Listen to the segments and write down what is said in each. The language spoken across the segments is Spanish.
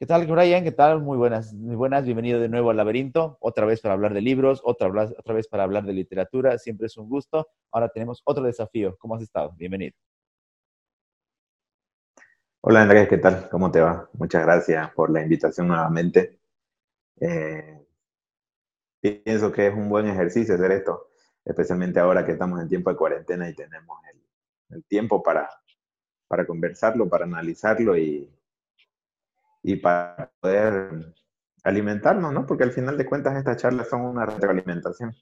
¿Qué tal, Brian? ¿Qué tal? Muy buenas, muy buenas. Bienvenido de nuevo al laberinto. Otra vez para hablar de libros, otra, otra vez para hablar de literatura. Siempre es un gusto. Ahora tenemos otro desafío. ¿Cómo has estado? Bienvenido. Hola Andrés, ¿qué tal? ¿Cómo te va? Muchas gracias por la invitación nuevamente. Eh, pienso que es un buen ejercicio hacer esto, especialmente ahora que estamos en tiempo de cuarentena y tenemos el, tiempo para, para conversarlo, para analizarlo y, y para poder alimentarnos, ¿no? Porque al final de cuentas estas charlas son una retroalimentación.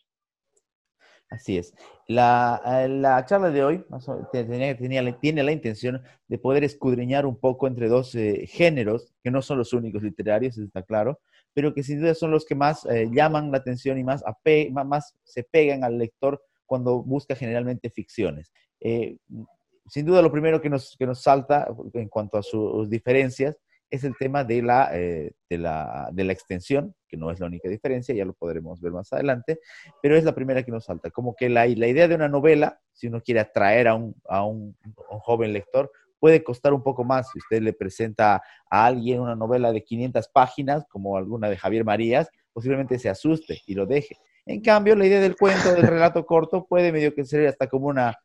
Así es. La, eh, la charla de hoy tenía, tenía, tiene la intención de poder escudriñar un poco entre dos eh, géneros, que no son los únicos literarios, está claro, pero que sin duda son los que más eh, llaman la atención y más, más se pegan al lector cuando busca generalmente ficciones. sin duda lo primero que nos, que nos salta en cuanto a sus diferencias es el tema de la, eh, de, la, de la, extensión, que no es la única diferencia, ya lo podremos ver más adelante, pero es la primera que nos salta. Como que la, la idea de una novela, si uno quiere atraer a un, a un, joven lector, puede costar un poco más. Si usted le presenta a alguien una novela de 500 páginas, como alguna de Javier Marías, posiblemente se asuste y lo deje. En cambio, la idea del cuento, del relato corto, puede medio que ser hasta como una,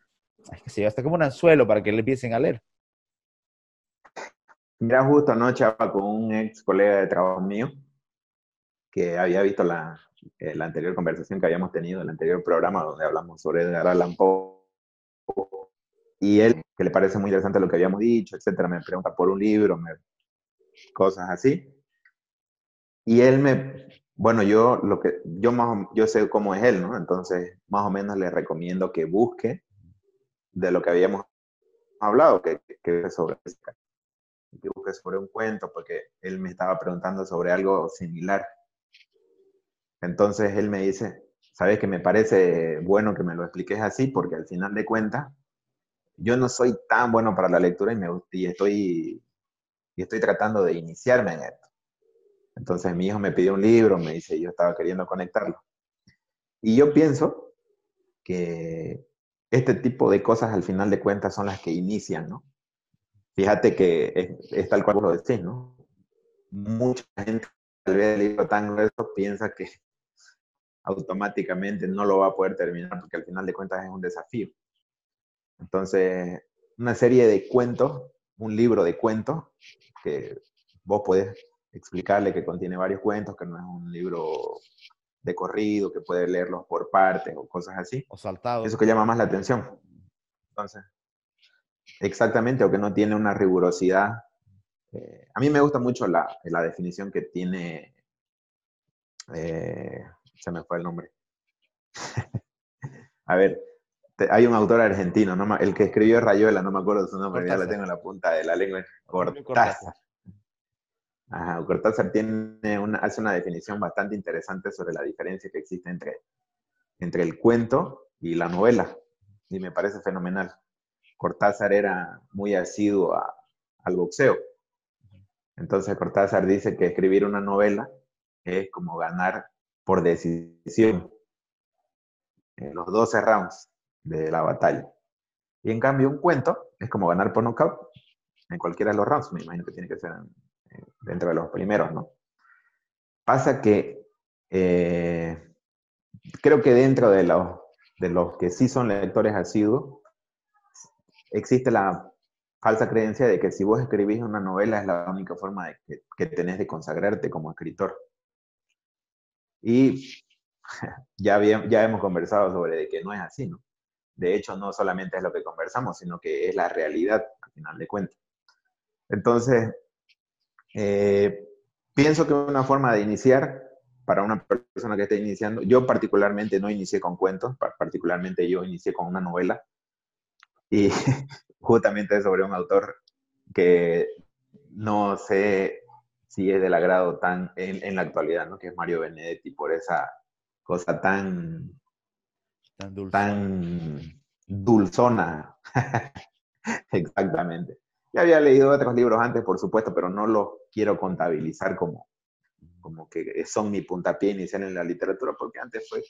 hasta como un anzuelo para que le empiecen a leer. Mira, justo anoche con un ex colega de trabajo mío que había visto la, eh, la anterior conversación que habíamos tenido, el anterior programa donde hablamos sobre Edgar Allan Poe. Y él, que le parece muy interesante lo que habíamos dicho, etcétera, me pregunta por un libro, me, cosas así. Y él me, bueno, yo lo que, yo más, yo sé cómo es él, ¿no? Entonces, más o menos le recomiendo que busque de lo que habíamos hablado, que, que sobre que busque sobre un cuento, porque él me estaba preguntando sobre algo similar. Entonces él me dice, sabes que me parece bueno que me lo expliques así, porque al final de cuentas, yo no soy tan bueno para la lectura y, me, y, estoy, y estoy tratando de iniciarme en esto. Entonces mi hijo me pidió un libro, me dice, yo estaba queriendo conectarlo. Y yo pienso que este tipo de cosas al final de cuentas son las que inician, ¿no? Fíjate que es, tal cual lo decís, ¿no? Mucha gente al ver el libro tan grueso piensa que automáticamente no lo va a poder terminar porque al final de cuentas es un desafío. Entonces, una serie de cuentos, un libro de cuentos, que vos podés explicarle que contiene varios cuentos, que no es un libro de corrido, que puede leerlos por partes o cosas así. O saltado. Eso que llama más la atención. Entonces, Exactamente, o que no tiene una rigurosidad. Eh, a mí me gusta mucho la, definición que tiene, eh, se me fue el nombre. a ver, hay un autor argentino, no, el que escribió Rayuela, no me acuerdo su nombre, ya lo tengo en la punta de la lengua, Cortázar. Ajá, Cortázar tiene una, hace una definición bastante interesante sobre la diferencia que existe entre, entre el cuento y la novela, y me parece fenomenal. Cortázar era muy asiduo al boxeo. Entonces Cortázar dice que escribir una novela es como ganar por decisión en los 12 rounds de la batalla. Y en cambio un cuento es como ganar por knockout en cualquiera de los rounds. Me imagino que tiene que ser dentro de los primeros, ¿no? Pasa que eh, creo que dentro de los, de los que sí son lectores asiduos, existe la falsa creencia de que si vos escribís una novela es la única forma de que, tenés de consagrarte como escritor. Y ya, ya hemos conversado sobre que no es así, ¿no? De hecho, no solamente es lo que conversamos, sino que es la realidad, al final de cuentas. Entonces, eh, pienso que una forma de iniciar para una persona que esté iniciando, yo particularmente no inicié con cuentos, particularmente yo inicié con una novela, y justamente sobre un autor que no sé si es del agrado tan en, la actualidad, ¿no? Que es Mario Benedetti, por esa cosa tan, tan, dulzona. Exactamente. Ya había leído otros libros antes, por supuesto, pero no los quiero contabilizar como, como que son mi puntapié inicial en la literatura, porque antes fue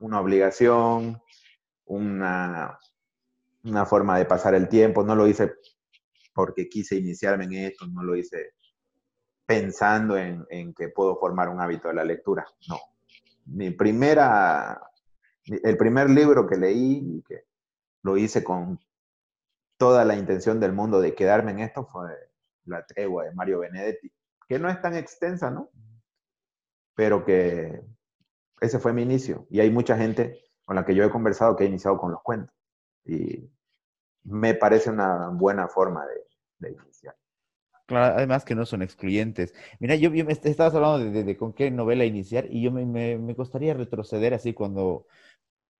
una obligación, una, una forma de pasar el tiempo, no lo hice porque quise iniciarme en esto, no lo hice pensando en, en, que puedo formar un hábito de la lectura. No. Mi primera, el primer libro que leí que lo hice con toda la intención del mundo de quedarme en esto fue La tregua de Mario Benedetti, que no es tan extensa, ¿no? Pero que ese fue mi inicio. Y hay mucha gente con la que yo he conversado que ha iniciado con los cuentos. Y me parece una buena forma de, iniciar. Claro, además que no son excluyentes. Mira, yo, me estabas hablando de, con qué novela iniciar y yo me, me, me, gustaría retroceder así cuando,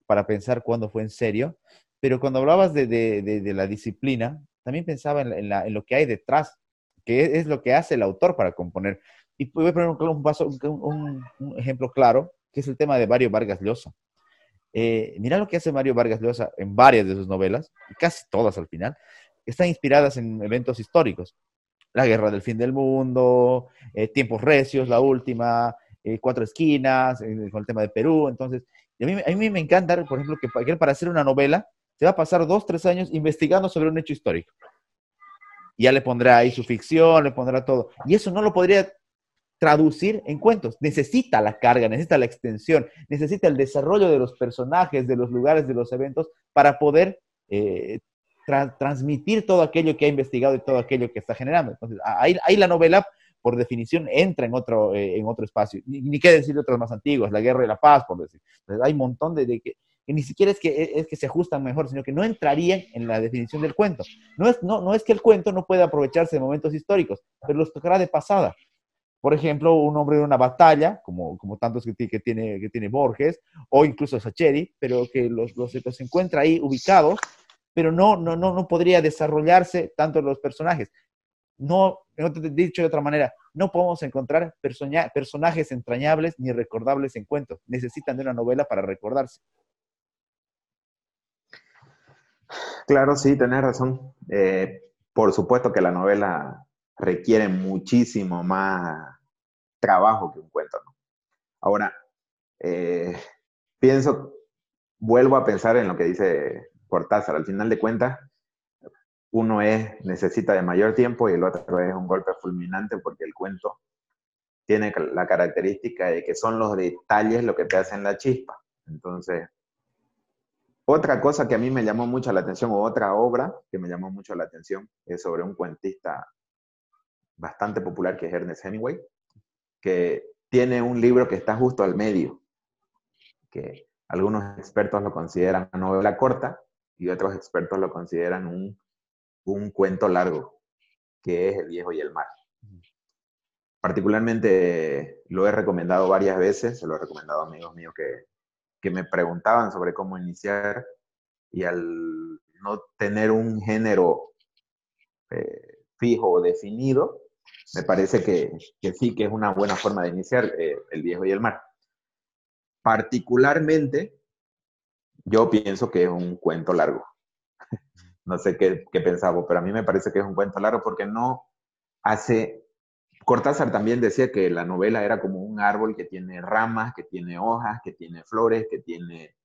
para pensar cuándo fue en serio, pero cuando hablabas de, la disciplina, también pensaba en, lo que hay detrás, que es, lo que hace el autor para componer. Y voy a poner un, un, ejemplo claro, que es el tema de Mario Vargas Llosa. Eh, mira lo que hace Mario Vargas Llosa en varias de sus novelas, casi todas al final, están inspiradas en eventos históricos. La guerra del fin del mundo, eh, Tiempos Recios, la última, eh, Cuatro Esquinas, con el tema de Perú. Entonces, a mí, a mí me encanta, por ejemplo, que para hacer una novela se va a pasar dos, tres años investigando sobre un hecho histórico. Ya le pondrá ahí su ficción, le pondrá todo. Y eso no lo podría traducir en cuentos. Necesita la carga, necesita la extensión, necesita el desarrollo de los personajes, de los lugares, de los eventos, para poder eh, transmitir todo aquello que ha investigado y todo aquello que está generando. Entonces, ahí, ahí la novela, por definición, entra en otro, eh, en otro espacio. Ni, ni, qué decir de otras más antiguas, La Guerra y la Paz, por decir. Entonces, hay un montón de, que ni siquiera es que, es que se ajustan mejor, sino que no entrarían en la definición del cuento. No es, no, no es que el cuento no pueda aprovecharse de momentos históricos, pero los tocará de pasada. Por ejemplo, un hombre de una batalla, como, como tantos que, tiene, que tiene Borges, o incluso Sacheri, pero que los, los, los encuentra ahí ubicados, pero no, no, no, no podría desarrollarse tanto los personajes. No, dicho de otra manera, no podemos encontrar personajes entrañables ni recordables en cuentos. Necesitan de una novela para recordarse. Claro, sí, tenés razón. Eh, por supuesto que la novela requiere muchísimo más trabajo que un cuento. Ahora, eh, pienso, vuelvo a pensar en lo que dice Cortázar. Al final de cuentas, uno es, necesita de mayor tiempo y el otro es un golpe fulminante porque el cuento tiene la característica de que son los detalles lo que te hacen la chispa. Entonces, otra cosa que a mí me llamó mucho la atención, o otra obra que me llamó mucho la atención, es sobre un cuentista bastante popular que es Ernest Hemingway, que tiene un libro que está justo al medio, que algunos expertos lo consideran una novela corta y otros expertos lo consideran un, un cuento largo, que es El viejo y el mar. Particularmente lo he recomendado varias veces, se lo he recomendado a amigos míos que que me preguntaban sobre cómo iniciar y al no tener un género eh, fijo o definido, me parece que, sí que es una buena forma de iniciar eh, El viejo y el mar. Particularmente, yo pienso que es un cuento largo. no sé qué, qué pensaba, pero a mí me parece que es un cuento largo porque no hace Cortázar también decía que la novela era como un árbol que tiene ramas, que tiene hojas, que tiene flores, que tiene,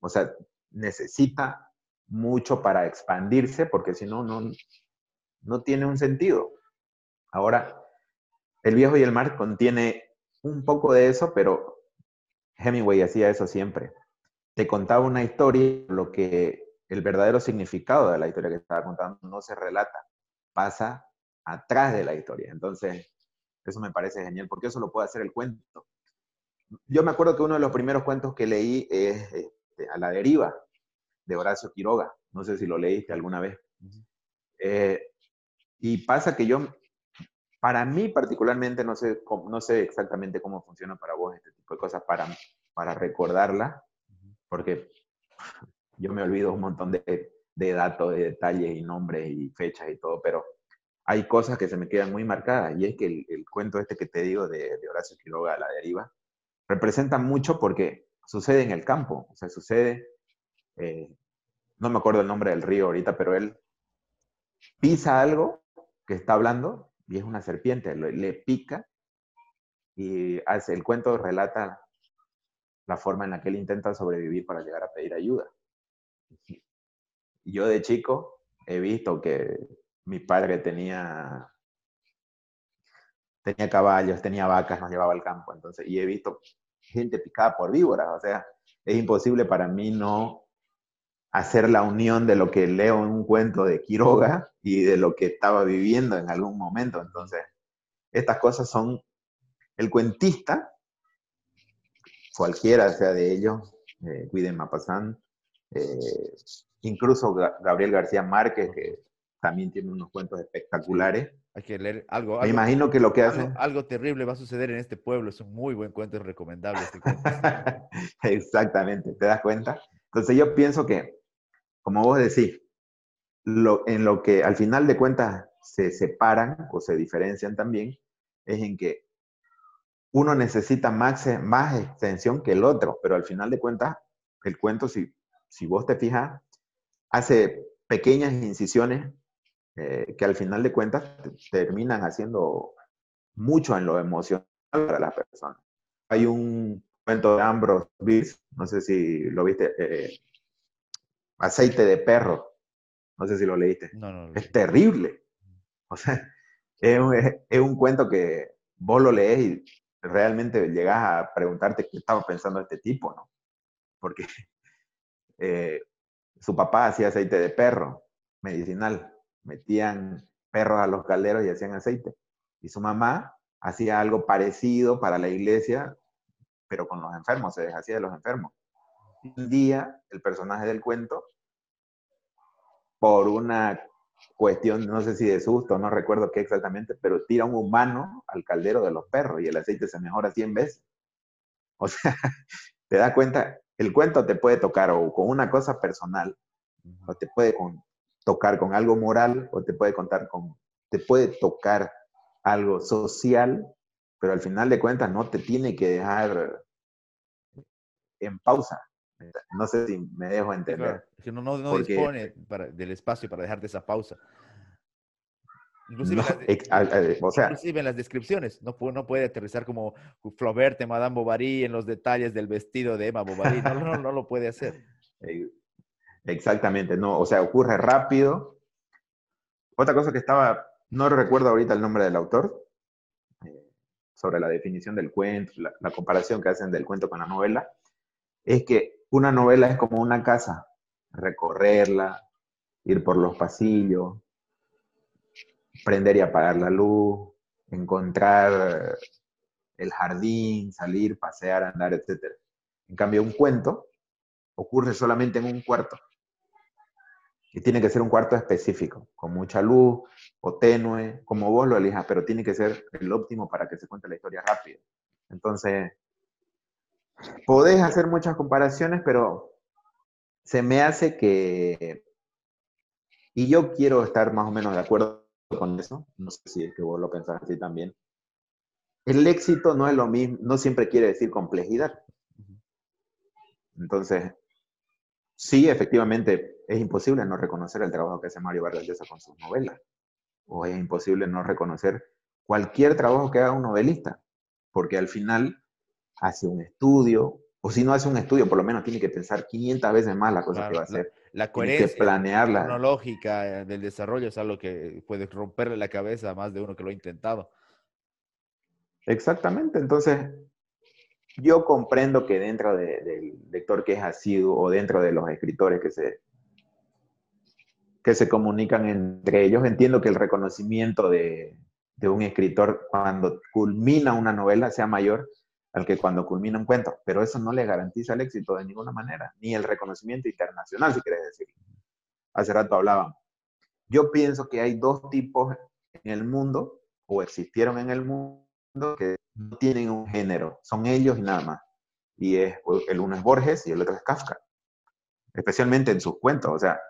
o sea, necesita mucho para expandirse porque si no, no, no tiene un sentido. Ahora, El viejo y el mar contiene un poco de eso, pero Hemingway hacía eso siempre. Te contaba una historia, lo que el verdadero significado de la historia que estaba contando no se relata, pasa atrás de la historia. Entonces, eso me parece genial, porque eso lo puede hacer el cuento. Yo me acuerdo que uno de los primeros cuentos que leí es este, A la deriva, de Horacio Quiroga. No sé si lo leíste alguna vez. Eh, y pasa que yo, para mí particularmente, no sé, no sé exactamente cómo funciona para vos este tipo de cosas para, para recordarla, porque yo me olvido un montón de, de datos, de detalles y nombres y fechas y todo, pero hay cosas que se me quedan muy marcadas y es que el, cuento este que te digo de, Horacio Quiroga, La deriva, representa mucho porque sucede en el campo, o sea, sucede, eh, no me acuerdo el nombre del río ahorita, pero él pisa algo que está hablando y es una serpiente, le, pica y hace, el cuento relata la forma en la que él intenta sobrevivir para llegar a pedir ayuda. Yo de chico he visto que mi padre tenía, tenía caballos, tenía vacas, nos llevaba al campo, entonces, y he visto gente picada por víboras, o sea, es imposible para mí no hacer la unión de lo que leo en un cuento de Quiroga y de lo que estaba viviendo en algún momento. Entonces, estas cosas son el cuentista, cualquiera sea de ellos, eh, Mapasán, eh, incluso Gabriel García Márquez, que también tiene unos cuentos espectaculares. Hay que leer algo. Me imagino que lo que hace. Algo, terrible va a suceder en este pueblo. Es un muy buen cuento, es recomendable este Exactamente, ¿te das cuenta? Entonces yo pienso que, como vos decís, lo, en lo que al final de cuentas se separan o se diferencian también, es en que uno necesita más, más extensión que el otro, pero al final de cuentas, el cuento, si, si vos te fijas, hace pequeñas incisiones eh, que al final de cuentas terminan haciendo mucho en lo emocional para las personas. Hay un cuento de Ambrose Bierce, no sé si lo viste, eh, Aceite de perro, no sé si lo leíste. No, no, Es terrible. O sea, es es un cuento que vos lo lees y realmente llegas a preguntarte qué estaba pensando este tipo, ¿no? Porque eh, su papá hacía aceite de perro medicinal, metían perros a los calderos y hacían aceite. Y su mamá hacía algo parecido para la iglesia, pero con los enfermos, se deshacía de los enfermos. Un día, el personaje del cuento, por una cuestión, no sé si de susto, no recuerdo qué exactamente, pero tira un humano al caldero de los perros y el aceite se mejora 100 veces. O sea, te das cuenta, el cuento te puede tocar o con una cosa personal, o te puede tocar con algo moral, o te puede contar con, te puede tocar algo social, pero al final de cuentas no te tiene que dejar en pausa. No sé si me dejo entender. Que no, no, dispone del espacio para dejarte esa pausa. Inclusive, en las, descripciones, no, no puede aterrizar como Flaubert, Madame Bovary, en los detalles del vestido de Emma Bovary, no, no, no lo puede hacer. Exactamente, no, o sea, ocurre rápido. Otra cosa que estaba, no recuerdo ahorita el nombre del autor, eh, sobre la definición del cuento, la comparación que hacen del cuento con la novela, es que una novela es como una casa, recorrerla, ir por los pasillos, prender y apagar la luz, encontrar el jardín, salir, pasear, andar, etc. En cambio, un cuento ocurre solamente en un cuarto. Y tiene que ser un cuarto específico, con mucha luz o tenue, como vos lo elijas, pero tiene que ser el óptimo para que se cuente la historia rápido. Entonces, podés hacer muchas comparaciones, pero se me hace que, y yo quiero estar más o menos de acuerdo con eso, no sé si es que vos lo pensás así también, el éxito no es lo mismo, no siempre quiere decir complejidad. Entonces, sí, efectivamente, es imposible no reconocer el trabajo que hace Mario Vargas Llosa con sus novelas, o es imposible no reconocer cualquier trabajo que haga un novelista, porque al final hace un estudio, o si no hace un estudio, por lo menos tiene que pensar 500 veces más la cosa que va a hacer. La, coherencia planearla. cronológica del desarrollo es algo que puede romperle la cabeza a más de uno que lo ha intentado. Exactamente, entonces yo comprendo que dentro del lector que es asiduo o dentro de los escritores que se, que se comunican entre ellos, entiendo que el reconocimiento de, de un escritor cuando culmina una novela sea mayor al que cuando culmina un cuento, pero eso no le garantiza el éxito de ninguna manera, ni el reconocimiento internacional, si quieres decir. Hace rato hablaban. Yo pienso que hay dos tipos en el mundo, o existieron en el mundo, que no tienen un género, son ellos y nada más. Y es, el uno es Borges y el otro es Kafka, especialmente en sus cuentos. O sea,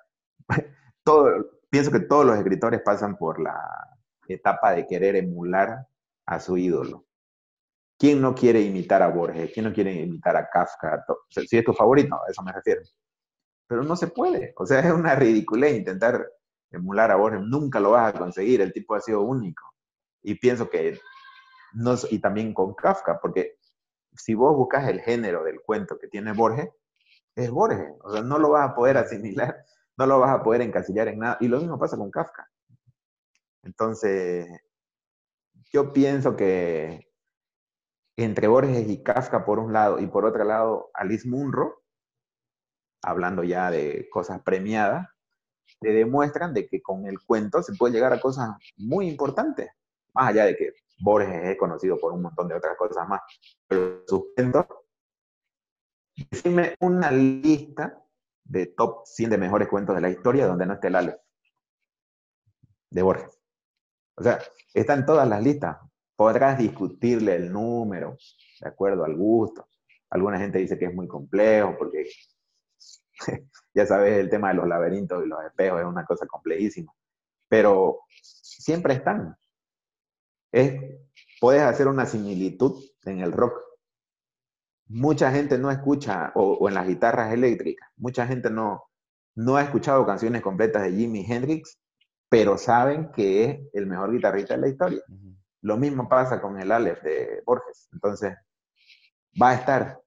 todo, pienso que todos los escritores pasan por la etapa de querer emular a su ídolo. ¿Quién no quiere imitar a Borges? ¿Quién no quiere imitar a Kafka? si es tu favorito, a eso me refiero. Pero no se puede. O sea, es una ridiculez intentar emular a Borges. Nunca lo vas a conseguir. El tipo ha sido único. Y pienso que, no, y también con Kafka, porque si vos buscas el género del cuento que tiene Borges, es Borges. O sea, no lo vas a poder asimilar, no lo vas a poder encasillar en nada. Y lo mismo pasa con Kafka. Entonces, yo pienso que entre Borges y Kafka por un lado y por otro lado Alice Munro, hablando ya de cosas premiadas, te demuestran de que con el cuento se puede llegar a cosas muy importantes, más allá de que Borges es conocido por un montón de otras cosas más, pero sus cuentos, decime una lista de top 100 de mejores cuentos de la historia donde no esté el de Borges. O sea, están todas las listas. Podrás discutirle el número, de acuerdo al gusto. Alguna gente dice que es muy complejo porque ya sabes, el tema de los laberintos y los espejos es una cosa complejísima. Pero siempre están. Es, puedes hacer una similitud en el rock. Mucha gente no escucha, o, en las guitarras eléctricas, mucha gente no, no ha escuchado canciones completas de Jimi Hendrix pero saben que es el mejor guitarrista de la historia. Lo mismo pasa con el Aleph de Borges. Entonces, va a estar.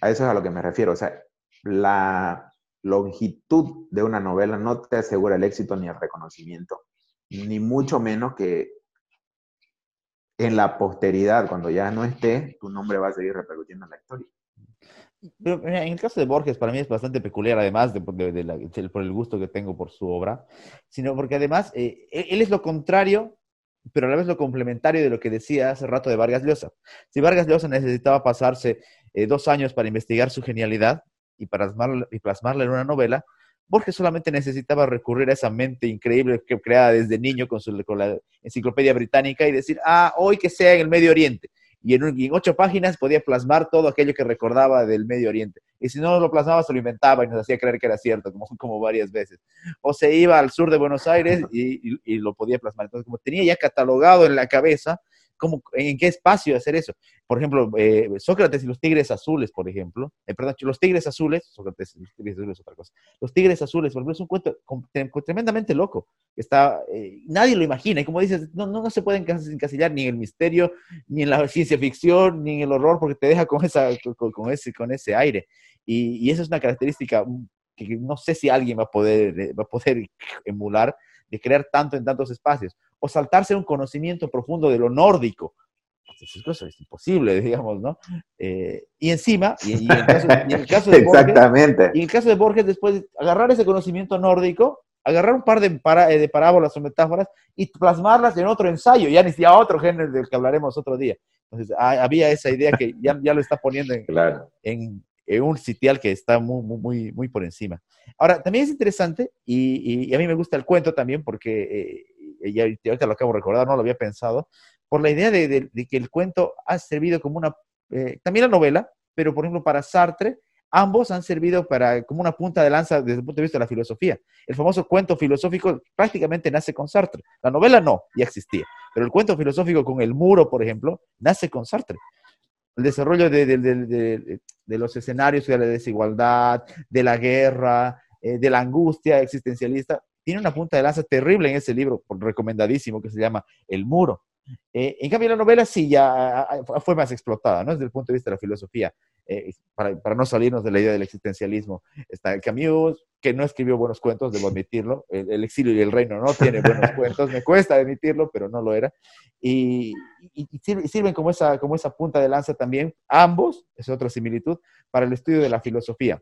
A eso es a lo que me refiero. O sea, la longitud de una novela no te asegura el éxito ni el reconocimiento, ni mucho menos que en la posteridad, cuando ya no esté, tu nombre va a seguir repercutiendo en la historia. Pero en el caso de Borges, para mí es bastante peculiar, además de, por el gusto que tengo por su obra, sino porque además eh, él es lo contrario, pero a la vez lo complementario de lo que decía hace rato de Vargas Llosa. Si Vargas Llosa necesitaba pasarse eh, dos años para investigar su genialidad y, plasmarla, y plasmarla en una novela, Borges solamente necesitaba recurrir a esa mente increíble que creada desde niño con, su, con la enciclopedia británica y decir, ah, hoy que sea en el Medio Oriente y en, ocho páginas podía plasmar todo aquello que recordaba del Medio Oriente. Y si no lo plasmaba, se lo inventaba y nos hacía creer que era cierto, como, como varias veces. O se iba al sur de Buenos Aires y, y lo podía plasmar. Entonces, como tenía ya catalogado en la cabeza, ¿en qué espacio hacer eso? Por ejemplo, eh, Sócrates y los tigres azules, por ejemplo, eh, perdón, los tigres azules, Sócrates y los tigres azules es otra cosa, los tigres azules, por ejemplo, es un cuento tremendamente loco, está, eh, nadie lo imagina, y como dices, no, no, se puede encasillar ni en el misterio, ni en la ciencia ficción, ni en el horror, porque te deja con, esa, con, ese, con ese aire, y, y esa es una característica que no sé si alguien va a poder, va a poder emular, de crear tanto en tantos espacios, o saltarse un conocimiento profundo de lo nórdico. Eso es imposible, digamos, ¿no? Eh, y encima, y, en el caso, de Borges, Exactamente. y en el caso de Borges, después agarrar ese conocimiento nórdico, agarrar un par de, para, eh, de parábolas o metáforas y plasmarlas en otro ensayo, ya ni siquiera otro género del que hablaremos otro día. Entonces, había esa idea que ya, ya lo está poniendo en, claro. en, un sitial que está muy, muy, muy por encima. Ahora, también es interesante, y, a mí me gusta el cuento también, porque eh, ya ahorita lo acabo de recordar, no lo había pensado, por la idea de, que el cuento ha servido como una, eh, también la novela, pero por ejemplo para Sartre, ambos han servido para, como una punta de lanza desde el punto de vista de la filosofía. El famoso cuento filosófico prácticamente nace con Sartre. La novela no, ya existía, pero el cuento filosófico con el muro, por ejemplo, nace con Sartre el desarrollo de, los escenarios de la desigualdad, de la guerra, eh, de la angustia existencialista, tiene una punta de lanza terrible en ese libro, recomendadísimo, que se llama El Muro. Eh, en cambio, la novela sí ya fue más explotada, ¿no? Desde el punto de vista de la filosofía, eh, para, no salirnos de la idea del existencialismo. Está Camus, que no escribió buenos cuentos, debo admitirlo. El, exilio y el reino no tiene buenos cuentos, me cuesta admitirlo, pero no lo era. Y, sirven como esa, como esa punta de lanza también, ambos, es otra similitud, para el estudio de la filosofía.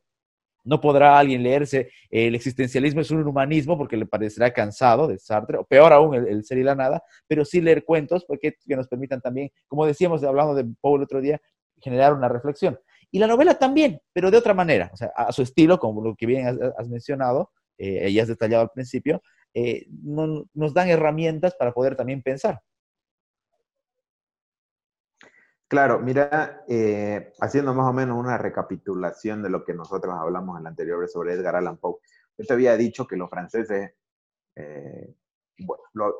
No podrá alguien leerse el existencialismo es un humanismo porque le parecerá cansado de Sartre, o peor aún el, ser y la nada, pero sí leer cuentos porque que nos permitan también, como decíamos hablando de Paul el otro día, generar una reflexión. Y la novela también, pero de otra manera, o sea, a su estilo, como lo que bien has, mencionado eh, y has detallado al principio, eh, nos dan herramientas para poder también pensar. Claro, mira, eh, haciendo más o menos una recapitulación de lo que nosotros hablamos en la anterior sobre Edgar Allan Poe, yo te había dicho que los franceses, eh,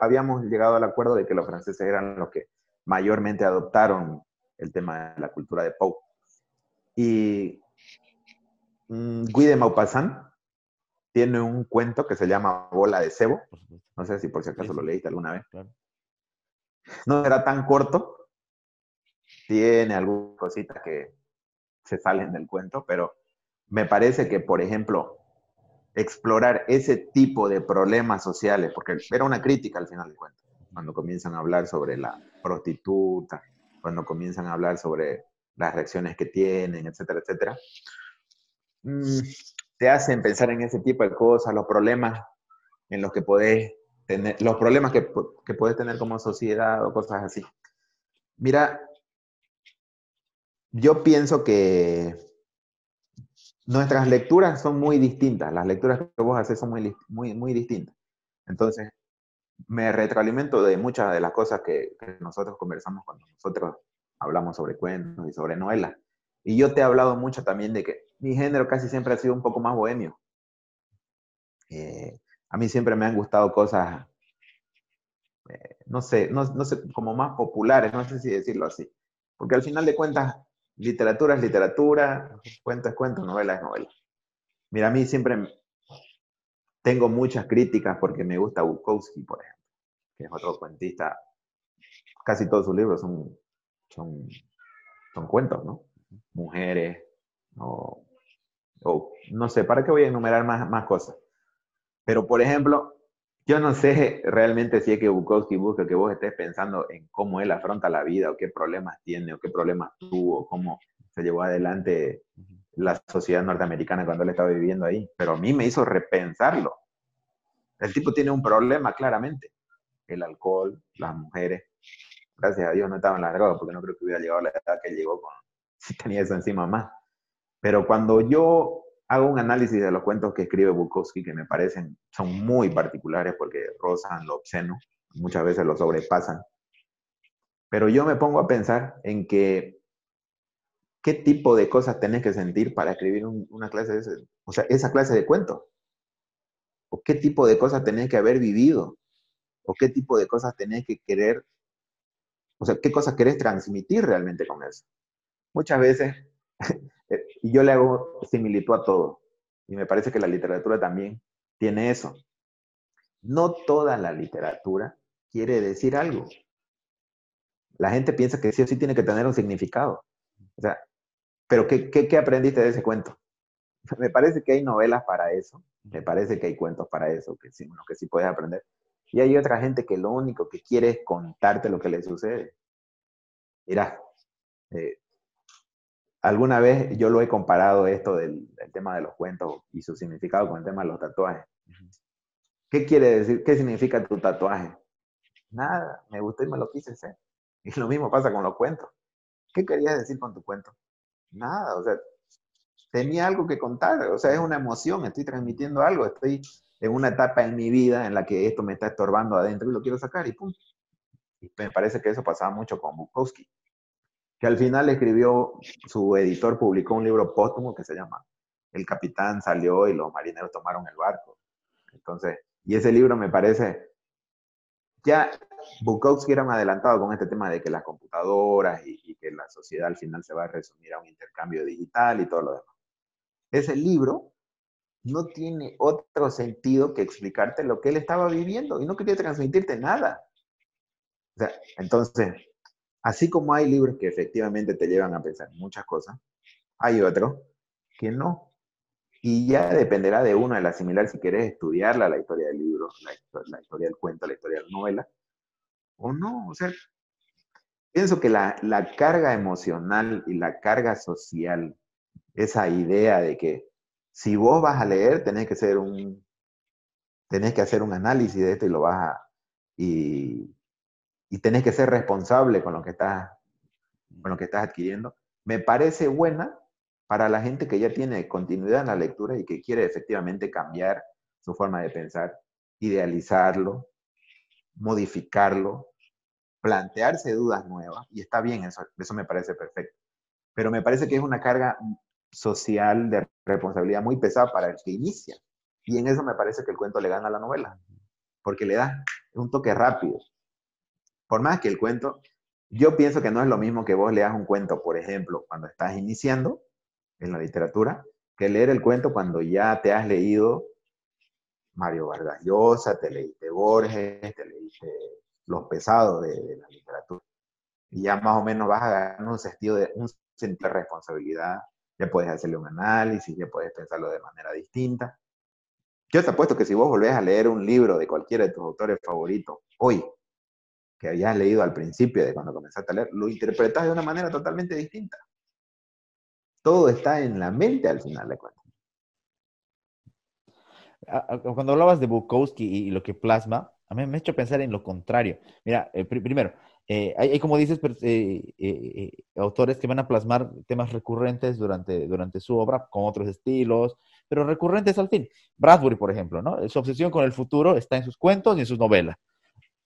habíamos llegado al acuerdo de que los franceses eran los que mayormente adoptaron el tema de la cultura de Poe. Y mm, Guy de Maupassant tiene un cuento que se llama Bola de Cebo. No sé si por si acaso lo leíste alguna vez. No era tan corto, tiene algunas cositas que se salen del cuento, pero me parece que, por ejemplo, explorar ese tipo de problemas sociales, porque era una crítica al final del cuento, cuando comienzan a hablar sobre la prostituta, cuando comienzan a hablar sobre las reacciones que tienen, etcétera, etcétera, mm, te hacen pensar en ese tipo de cosas, los problemas en los que podés tener, los problemas que, que puedes tener como sociedad o cosas así. Mira, yo pienso que nuestras lecturas son muy distintas, las lecturas que vos haces son muy, muy, muy distintas. Entonces, me retroalimento de muchas de las cosas que, nosotros conversamos cuando nosotros hablamos sobre cuentos y sobre novelas. Y yo te he hablado mucho también de que mi género casi siempre ha sido un poco más bohemio. Eh, a mí siempre me han gustado cosas, eh, no sé, no, no sé, como más populares, no sé si decirlo así. Porque al final de cuentas, literatura es literatura, cuento es cuento, novela es novela. Mira, a mí siempre tengo muchas críticas porque me gusta Bukowski, por ejemplo, que es otro cuentista. Casi todos sus libros son, son, son cuentos, ¿no? Mujeres, o, no sé, ¿para qué voy a enumerar más, más cosas? Pero, por ejemplo, yo no sé realmente si es que Bukowski busca que vos estés pensando en cómo él afronta la vida o qué problemas tiene o qué problemas tuvo, cómo se llevó adelante la sociedad norteamericana cuando él estaba viviendo ahí. Pero a mí me hizo repensarlo. El tipo tiene un problema claramente. El alcohol, las mujeres. Gracias a Dios no estaban drogas porque no creo que hubiera llegado a la edad que llegó con, si tenía eso encima más. Pero cuando yo hago un análisis de los cuentos que escribe Bukowski, que me parecen, son muy particulares porque rozan lo obsceno, muchas veces lo sobrepasan. Pero yo me pongo a pensar en que qué tipo de cosas tenés que sentir para escribir una clase de ese, o sea, esa clase de cuentos. O qué tipo de cosas tenés que haber vivido. O qué tipo de cosas tenés que querer, o sea, qué cosas querés transmitir realmente con eso. Muchas veces Eh, y yo le hago similitud a todo. Y me parece que la literatura también tiene eso. No toda la literatura quiere decir algo. La gente piensa que sí o sí tiene que tener un significado. O sea, pero ¿qué, qué, qué aprendiste de ese cuento? Me parece que hay novelas para eso, me parece que hay cuentos para eso, que sí, que sí puedes aprender. Y hay otra gente que lo único que quiere es contarte lo que le sucede. Mira, eh, alguna vez yo lo he comparado esto del, tema de los cuentos y su significado con el tema de los tatuajes. ¿Qué quiere decir? ¿Qué significa tu tatuaje? Nada, me gustó y me lo quise hacer. Y lo mismo pasa con los cuentos. ¿Qué querías decir con tu cuento? Nada, o sea, tenía algo que contar, o sea, es una emoción, estoy transmitiendo algo, estoy en una etapa en mi vida en la que esto me está estorbando adentro y lo quiero sacar y pum. Y me parece que eso pasaba mucho con Bukowski que al final escribió, su editor publicó un libro póstumo que se llama El capitán salió y los marineros tomaron el barco. Entonces, y ese libro me parece, ya Bukowski era más adelantado con este tema de que las computadoras y, y que la sociedad al final se va a resumir a un intercambio digital y todo lo demás. Ese libro no tiene otro sentido que explicarte lo que él estaba viviendo y no quería transmitirte nada. O sea, entonces, Así como hay libros que efectivamente te llevan a pensar muchas cosas, hay otros que no. Y ya dependerá de uno, de la similar, si querés estudiarla, la historia del libro, la, historia del cuento, la historia de la novela, o no. O sea, pienso que la carga emocional y la carga social, esa idea de que si vos vas a leer, tenés que hacer un, tenés que hacer un análisis de esto y lo vas a, y, y tenés que ser responsable con lo que estás, con lo que estás adquiriendo, me parece buena para la gente que ya tiene continuidad en la lectura y que quiere efectivamente cambiar su forma de pensar, idealizarlo, modificarlo, plantearse dudas nuevas, y está bien, eso, eso me parece perfecto. Pero me parece que es una carga social de responsabilidad muy pesada para el que inicia. Y en eso me parece que el cuento le gana a la novela, porque le da un toque rápido, por más que el cuento, yo pienso que no es lo mismo que vos leas un cuento, por ejemplo, cuando estás iniciando en la literatura, que leer el cuento cuando ya te has leído Mario Vargas Llosa, te leíste Borges, te leíste los pesados de, la literatura. Y ya más o menos vas a ganar un sentido de, un sentido de responsabilidad, ya puedes hacerle un análisis, ya puedes pensarlo de manera distinta. Yo te apuesto que si vos volvés a leer un libro de cualquiera de tus autores favoritos hoy, que habías leído al principio de cuando comenzaste a leer, lo interpretas de una manera totalmente distinta. Todo está en la mente al final de cuentas. Cuando hablabas de Bukowski y lo que plasma, a mí me ha hecho pensar en lo contrario. Mira, eh, primero, eh, hay, como dices, eh, autores que van a plasmar temas recurrentes durante, durante su obra con otros estilos, pero recurrentes al fin. Bradbury, por ejemplo, ¿no? Su obsesión con el futuro está en sus cuentos y en sus novelas.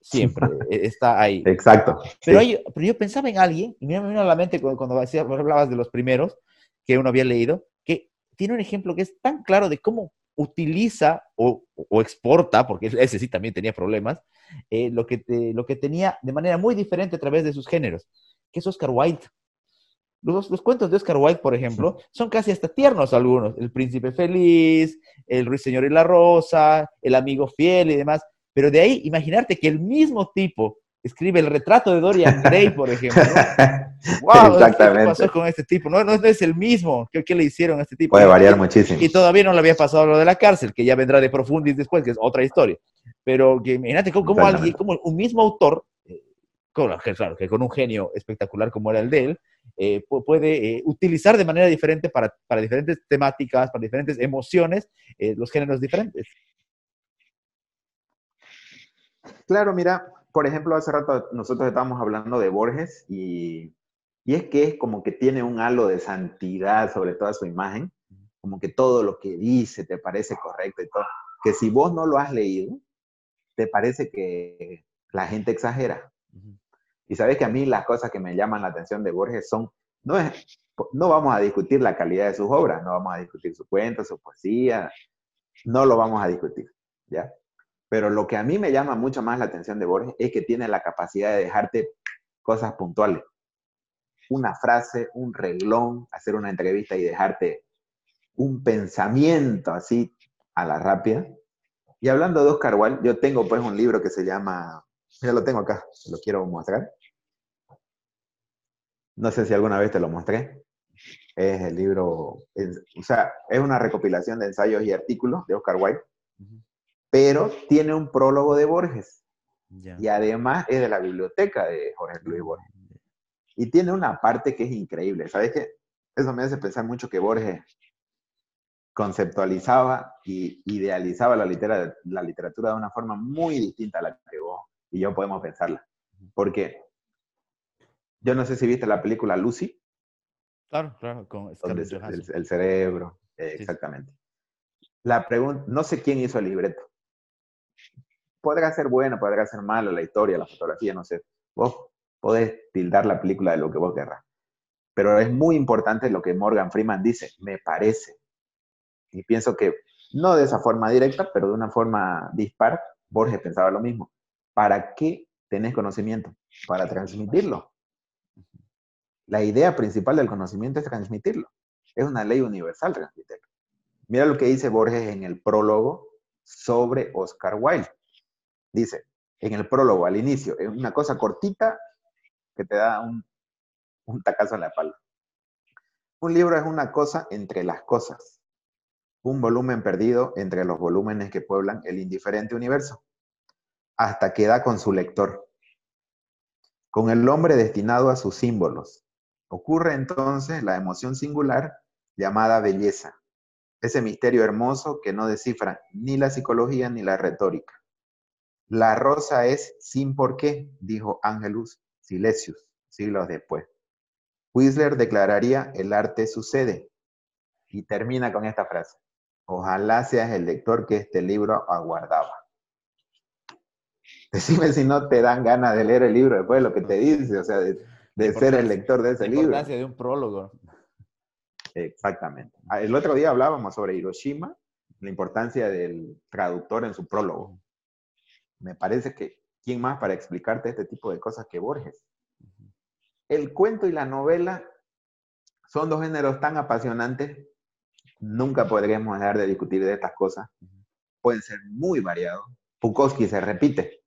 Siempre e, está ahí. Exacto. Pero, pero yo pensaba en alguien, y me vino a la mente cuando, cuando hablabas de los primeros que uno había leído, que tiene un ejemplo que es tan claro de cómo utiliza o, exporta, porque ese sí también tenía problemas, eh, lo, que lo que tenía de manera muy diferente a través de sus géneros, que es Oscar Wilde. Los, los, cuentos de Oscar Wilde, por ejemplo, son casi hasta tiernos algunos. El príncipe feliz, el ruiseñor y la rosa, el amigo fiel y demás. Pero de ahí, imaginarte que el mismo tipo escribe el retrato de Dorian Gray, por ejemplo. wow, Exactamente. ¿Qué pasó con este tipo? No, no, es el mismo. ¿Qué, ¿Qué, le hicieron a este tipo? Puede variar muchísimo. Y todavía no le había pasado lo de la cárcel, que ya vendrá de Profundis después, que es otra historia. Pero que imagínate cómo, alguien, como un mismo autor, eh, con, claro, que con un genio espectacular como era el de él, eh, puede eh, utilizar de manera diferente para, para, diferentes temáticas, para diferentes emociones, los géneros diferentes. Claro, mira, por ejemplo, hace rato nosotros estábamos hablando de Borges y, y es que es como que tiene un halo de santidad sobre toda su imagen, como que todo lo que dice te parece correcto y todo, que si vos no lo has leído, te parece que la gente exagera. Y sabes que a mí las cosas que me llaman la atención de Borges son, no, es, no vamos a discutir la calidad de sus obras, no vamos a discutir su cuento, su poesía, no lo vamos a discutir, ¿ya? Pero lo que a mí me llama mucho más la atención de Borges es que tiene la capacidad de dejarte cosas puntuales. Una frase, un reglón, hacer una entrevista y dejarte un pensamiento así a la rápida. Y hablando de Oscar Wilde, yo tengo pues un libro que se llama, ya lo tengo acá, lo quiero mostrar. No sé si alguna vez te lo mostré. Es el libro, o sea, es una recopilación de ensayos y artículos de Oscar Wilde pero tiene un prólogo de Borges. Y además es de la biblioteca de Jorge Luis Borges. Y tiene una parte que es increíble. ¿Sabes qué? Eso me hace pensar mucho que Borges conceptualizaba y idealizaba la, la literatura de una forma muy distinta a la que vos y yo podemos pensarla. Porque yo no sé si viste la película Lucy. Claro, claro, con el, el, cerebro, exactamente. La pregunta, no sé quién hizo el libreto, podrá ser bueno, podrá ser malo la historia, la fotografía, no sé. Vos podés tildar la película de lo que vos querrás. Pero es muy importante lo que Morgan Freeman dice, me parece. Y pienso que no de esa forma directa, pero de una forma dispar, Borges pensaba lo mismo. ¿Para qué tenés conocimiento? Para transmitirlo. La idea principal del conocimiento es transmitirlo. Es una ley universal transmitirlo. Mira lo que dice Borges en el prólogo sobre Oscar Wilde. Dice, en el prólogo, al inicio, es una cosa cortita que te da un, un tacazo en la espalda. Un libro es una cosa entre las cosas, un volumen perdido entre los volúmenes que pueblan el indiferente universo, hasta que da con su lector, con el hombre destinado a sus símbolos. Ocurre entonces la emoción singular llamada belleza, ese misterio hermoso que no descifra ni la psicología ni la retórica. La rosa es sin por qué, dijo Angelus Silesius siglos después. Whistler declararía, el arte sucede. Y termina con esta frase. Ojalá seas el lector que este libro aguardaba. Decime si no te dan ganas de leer el libro después de lo que te dice, o sea, de, ser el lector de ese libro. La importancia de un prólogo. Exactamente. Ah, el otro día hablábamos sobre Hiroshima, la importancia del traductor en su prólogo me parece que, ¿quién más para explicarte este tipo de cosas que Borges? El cuento y la novela son dos géneros tan apasionantes, nunca podremos dejar de discutir de estas cosas. Pueden ser muy variados. Bukowski se repite.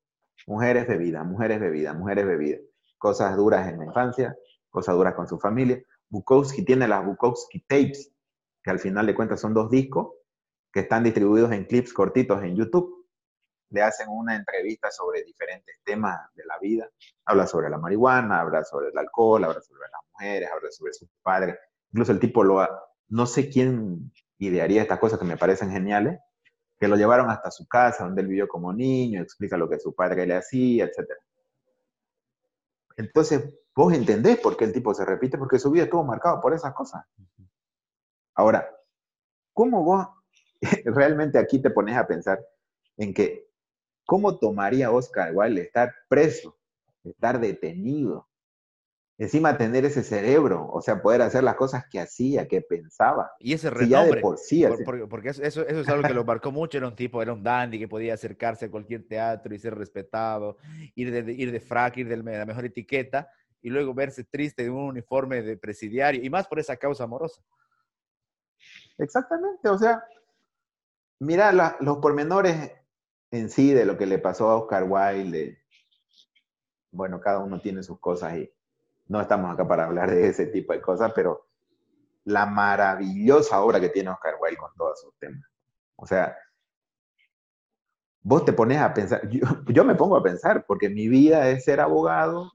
Mujeres bebidas, mujeres bebidas, mujeres bebidas. Cosas duras en la infancia, cosas duras con su familia. Bukowski tiene las Bukowski Tapes, que al final de cuentas son dos discos que están distribuidos en clips cortitos en YouTube le hacen una entrevista sobre diferentes temas de la vida. Habla sobre la marihuana, habla sobre el alcohol, habla sobre las mujeres, habla sobre sus padres. Incluso el tipo lo ha, no sé quién idearía estas cosas que me parecen geniales, que lo llevaron hasta su casa, donde él vivió como niño, explica lo que su padre le hacía, etc. Entonces, vos entendés por qué el tipo se repite, porque su vida estuvo marcado por esas cosas. Ahora, ¿cómo vos realmente aquí te pones a pensar en que, ¿cómo tomaría Oscar Wilde estar preso, estar detenido, encima tener ese cerebro, o sea, poder hacer las cosas que hacía, que pensaba. Y ese renombre, por sí, porque, eso, eso, es algo que lo marcó mucho, era un tipo, era un dandy que podía acercarse a cualquier teatro y ser respetado, ir de, ir de frac, ir de la mejor etiqueta, y luego verse triste en un uniforme de presidiario, y más por esa causa amorosa. Exactamente, o sea, mira los pormenores en sí de lo que le pasó a Oscar Wilde. Bueno, cada uno tiene sus cosas y no estamos acá para hablar de ese tipo de cosas, pero la maravillosa obra que tiene Oscar Wilde con todos sus temas. O sea, vos te pones a pensar, yo, me pongo a pensar, porque mi vida es ser abogado,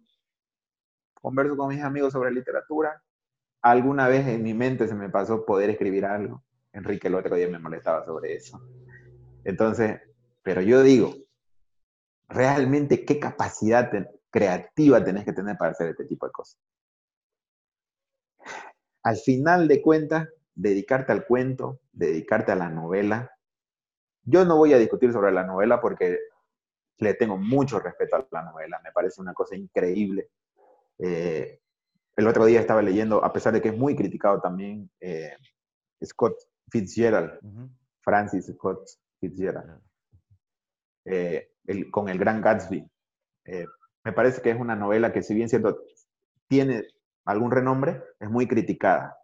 converso con mis amigos sobre literatura, alguna vez en mi mente se me pasó poder escribir algo. Enrique el otro día me molestaba sobre eso. Entonces, pero yo digo, realmente qué capacidad creativa tenés que tener para hacer este tipo de cosas. Al final de cuentas, dedicarte al cuento, dedicarte a la novela. Yo no voy a discutir sobre la novela porque le tengo mucho respeto a la novela, me parece una cosa increíble. Eh, el otro día estaba leyendo, a pesar de que es muy criticado también, eh, Scott Fitzgerald, Francis Scott Fitzgerald, eh, con el Gran Gatsby me parece que es una novela que si bien cierto tiene algún renombre, es muy criticada.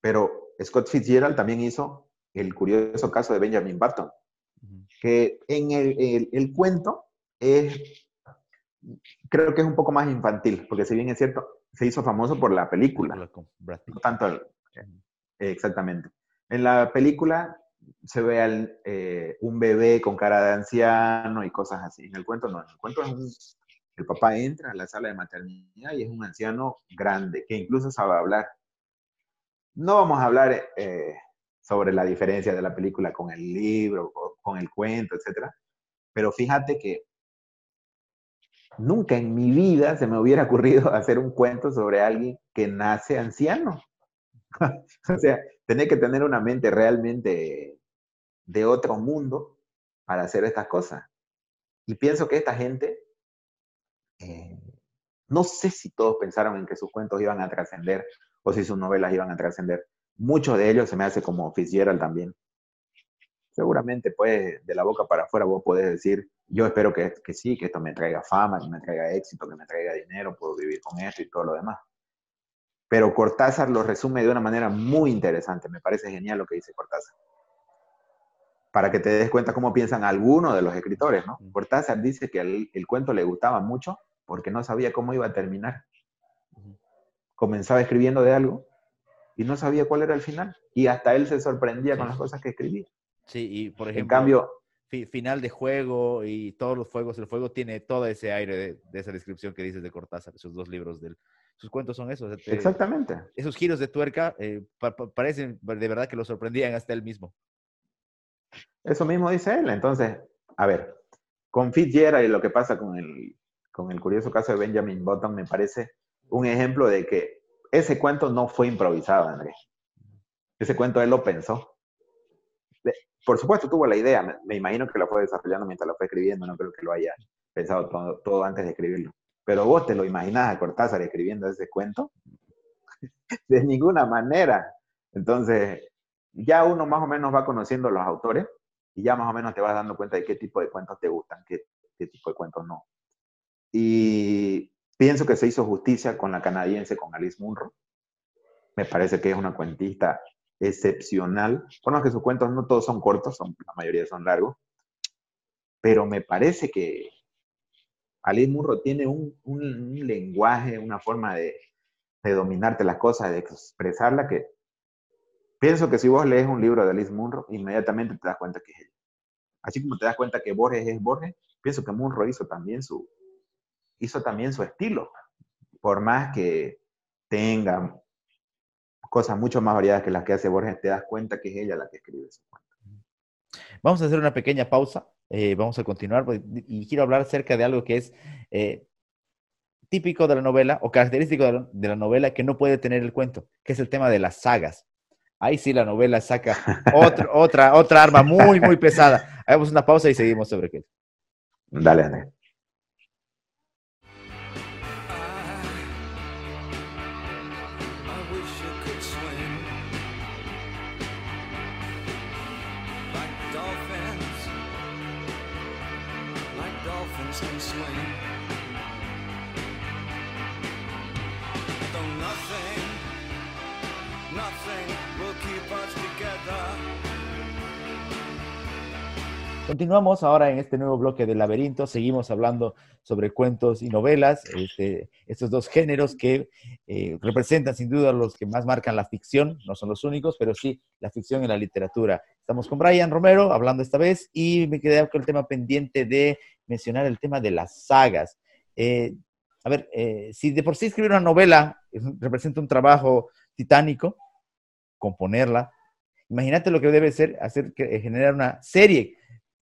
Pero Scott Fitzgerald también hizo el curioso caso de Benjamin Button, que en el, cuento es, creo que es un poco más infantil, porque si bien es cierto, se hizo famoso por la película. Tanto, exactamente. En la película se ve eh, un bebé con cara de anciano y cosas así. En el cuento no, en el cuento el papá entra a la sala de maternidad y es un anciano grande que incluso sabe hablar. No vamos a hablar eh, sobre la diferencia de la película con el libro, con el cuento, etc. Pero fíjate que nunca en mi vida se me hubiera ocurrido hacer un cuento sobre alguien que nace anciano. o sea, tener que tener una mente realmente de otro mundo para hacer estas cosas. Y pienso que esta gente, eh, no sé si todos pensaron en que sus cuentos iban a trascender o si sus novelas iban a trascender. Muchos de ellos se me hace como Fitzgerald también. Seguramente, pues, de la boca para afuera vos podés decir, yo espero que, que sí, que esto me traiga fama, que me traiga éxito, que me traiga dinero, puedo vivir con esto y todo lo demás. Pero Cortázar lo resume de una manera muy interesante. Me parece genial lo que dice Cortázar. Para que te des cuenta cómo piensan algunos de los escritores, ¿no? Cortázar dice que el, cuento le gustaba mucho porque no sabía cómo iba a terminar. Comenzaba escribiendo de algo y no sabía cuál era el final. Y hasta él se sorprendía con las cosas que escribía. Sí, y por ejemplo, en cambio, final de juego y todos los fuegos, el fuego tiene todo ese aire de, de esa descripción que dices de Cortázar, esos dos libros del, sus cuentos son esos. Exactamente. Esos giros de tuerca eh, parecen de verdad que lo sorprendían hasta él mismo. Eso mismo dice él. Entonces, a ver, con Fitzgerald y lo que pasa con el, con el curioso caso de Benjamin Button me parece un ejemplo de que ese cuento no fue improvisado, Andrés. Ese cuento él lo pensó. Por supuesto, tuvo la idea. Me, imagino que lo fue desarrollando mientras lo fue escribiendo. No creo que lo haya pensado todo, todo antes de escribirlo. Pero vos te lo imaginás a Cortázar escribiendo ese cuento. de ninguna manera. Entonces, ya uno más o menos va conociendo los autores y ya más o menos te vas dando cuenta de qué tipo de cuentos te gustan, qué, qué tipo de cuentos no. Y pienso que se hizo justicia con la canadiense, con Alice Munro. Me parece que es una cuentista excepcional. Bueno, que sus cuentos no todos son cortos, son, la mayoría son largos, pero me parece que Alice Munro tiene un, lenguaje, una forma de, dominarte las cosas, de expresarla, que pienso que si vos lees un libro de Alice Munro, inmediatamente te das cuenta que es ella. Así como te das cuenta que Borges es Borges, pienso que Munro hizo también su, hizo también su estilo. Por más que tenga cosas mucho más variadas que las que hace Borges, te das cuenta que es ella la que escribe ese cuento. Vamos a hacer una pequeña pausa, eh, vamos a continuar y quiero hablar acerca de algo que es eh, típico de la novela o característico de la, novela que no puede tener el cuento, que es el tema de las sagas. Ahí sí la novela saca otra, otra arma muy, muy pesada. Hagamos una pausa y seguimos sobre qué. Dale, Andrés. Continuamos ahora en este nuevo bloque del laberinto. Seguimos hablando sobre cuentos y novelas, este, estos dos géneros que eh, representan sin duda los que más marcan la ficción, no son los únicos, pero sí la ficción y la literatura. Estamos con Brian Romero hablando esta vez y me quedé con el tema pendiente de mencionar el tema de las sagas. Eh, a ver, eh, si de por sí escribir una novela representa un trabajo titánico, componerla, imagínate lo que debe ser hacer que, generar una serie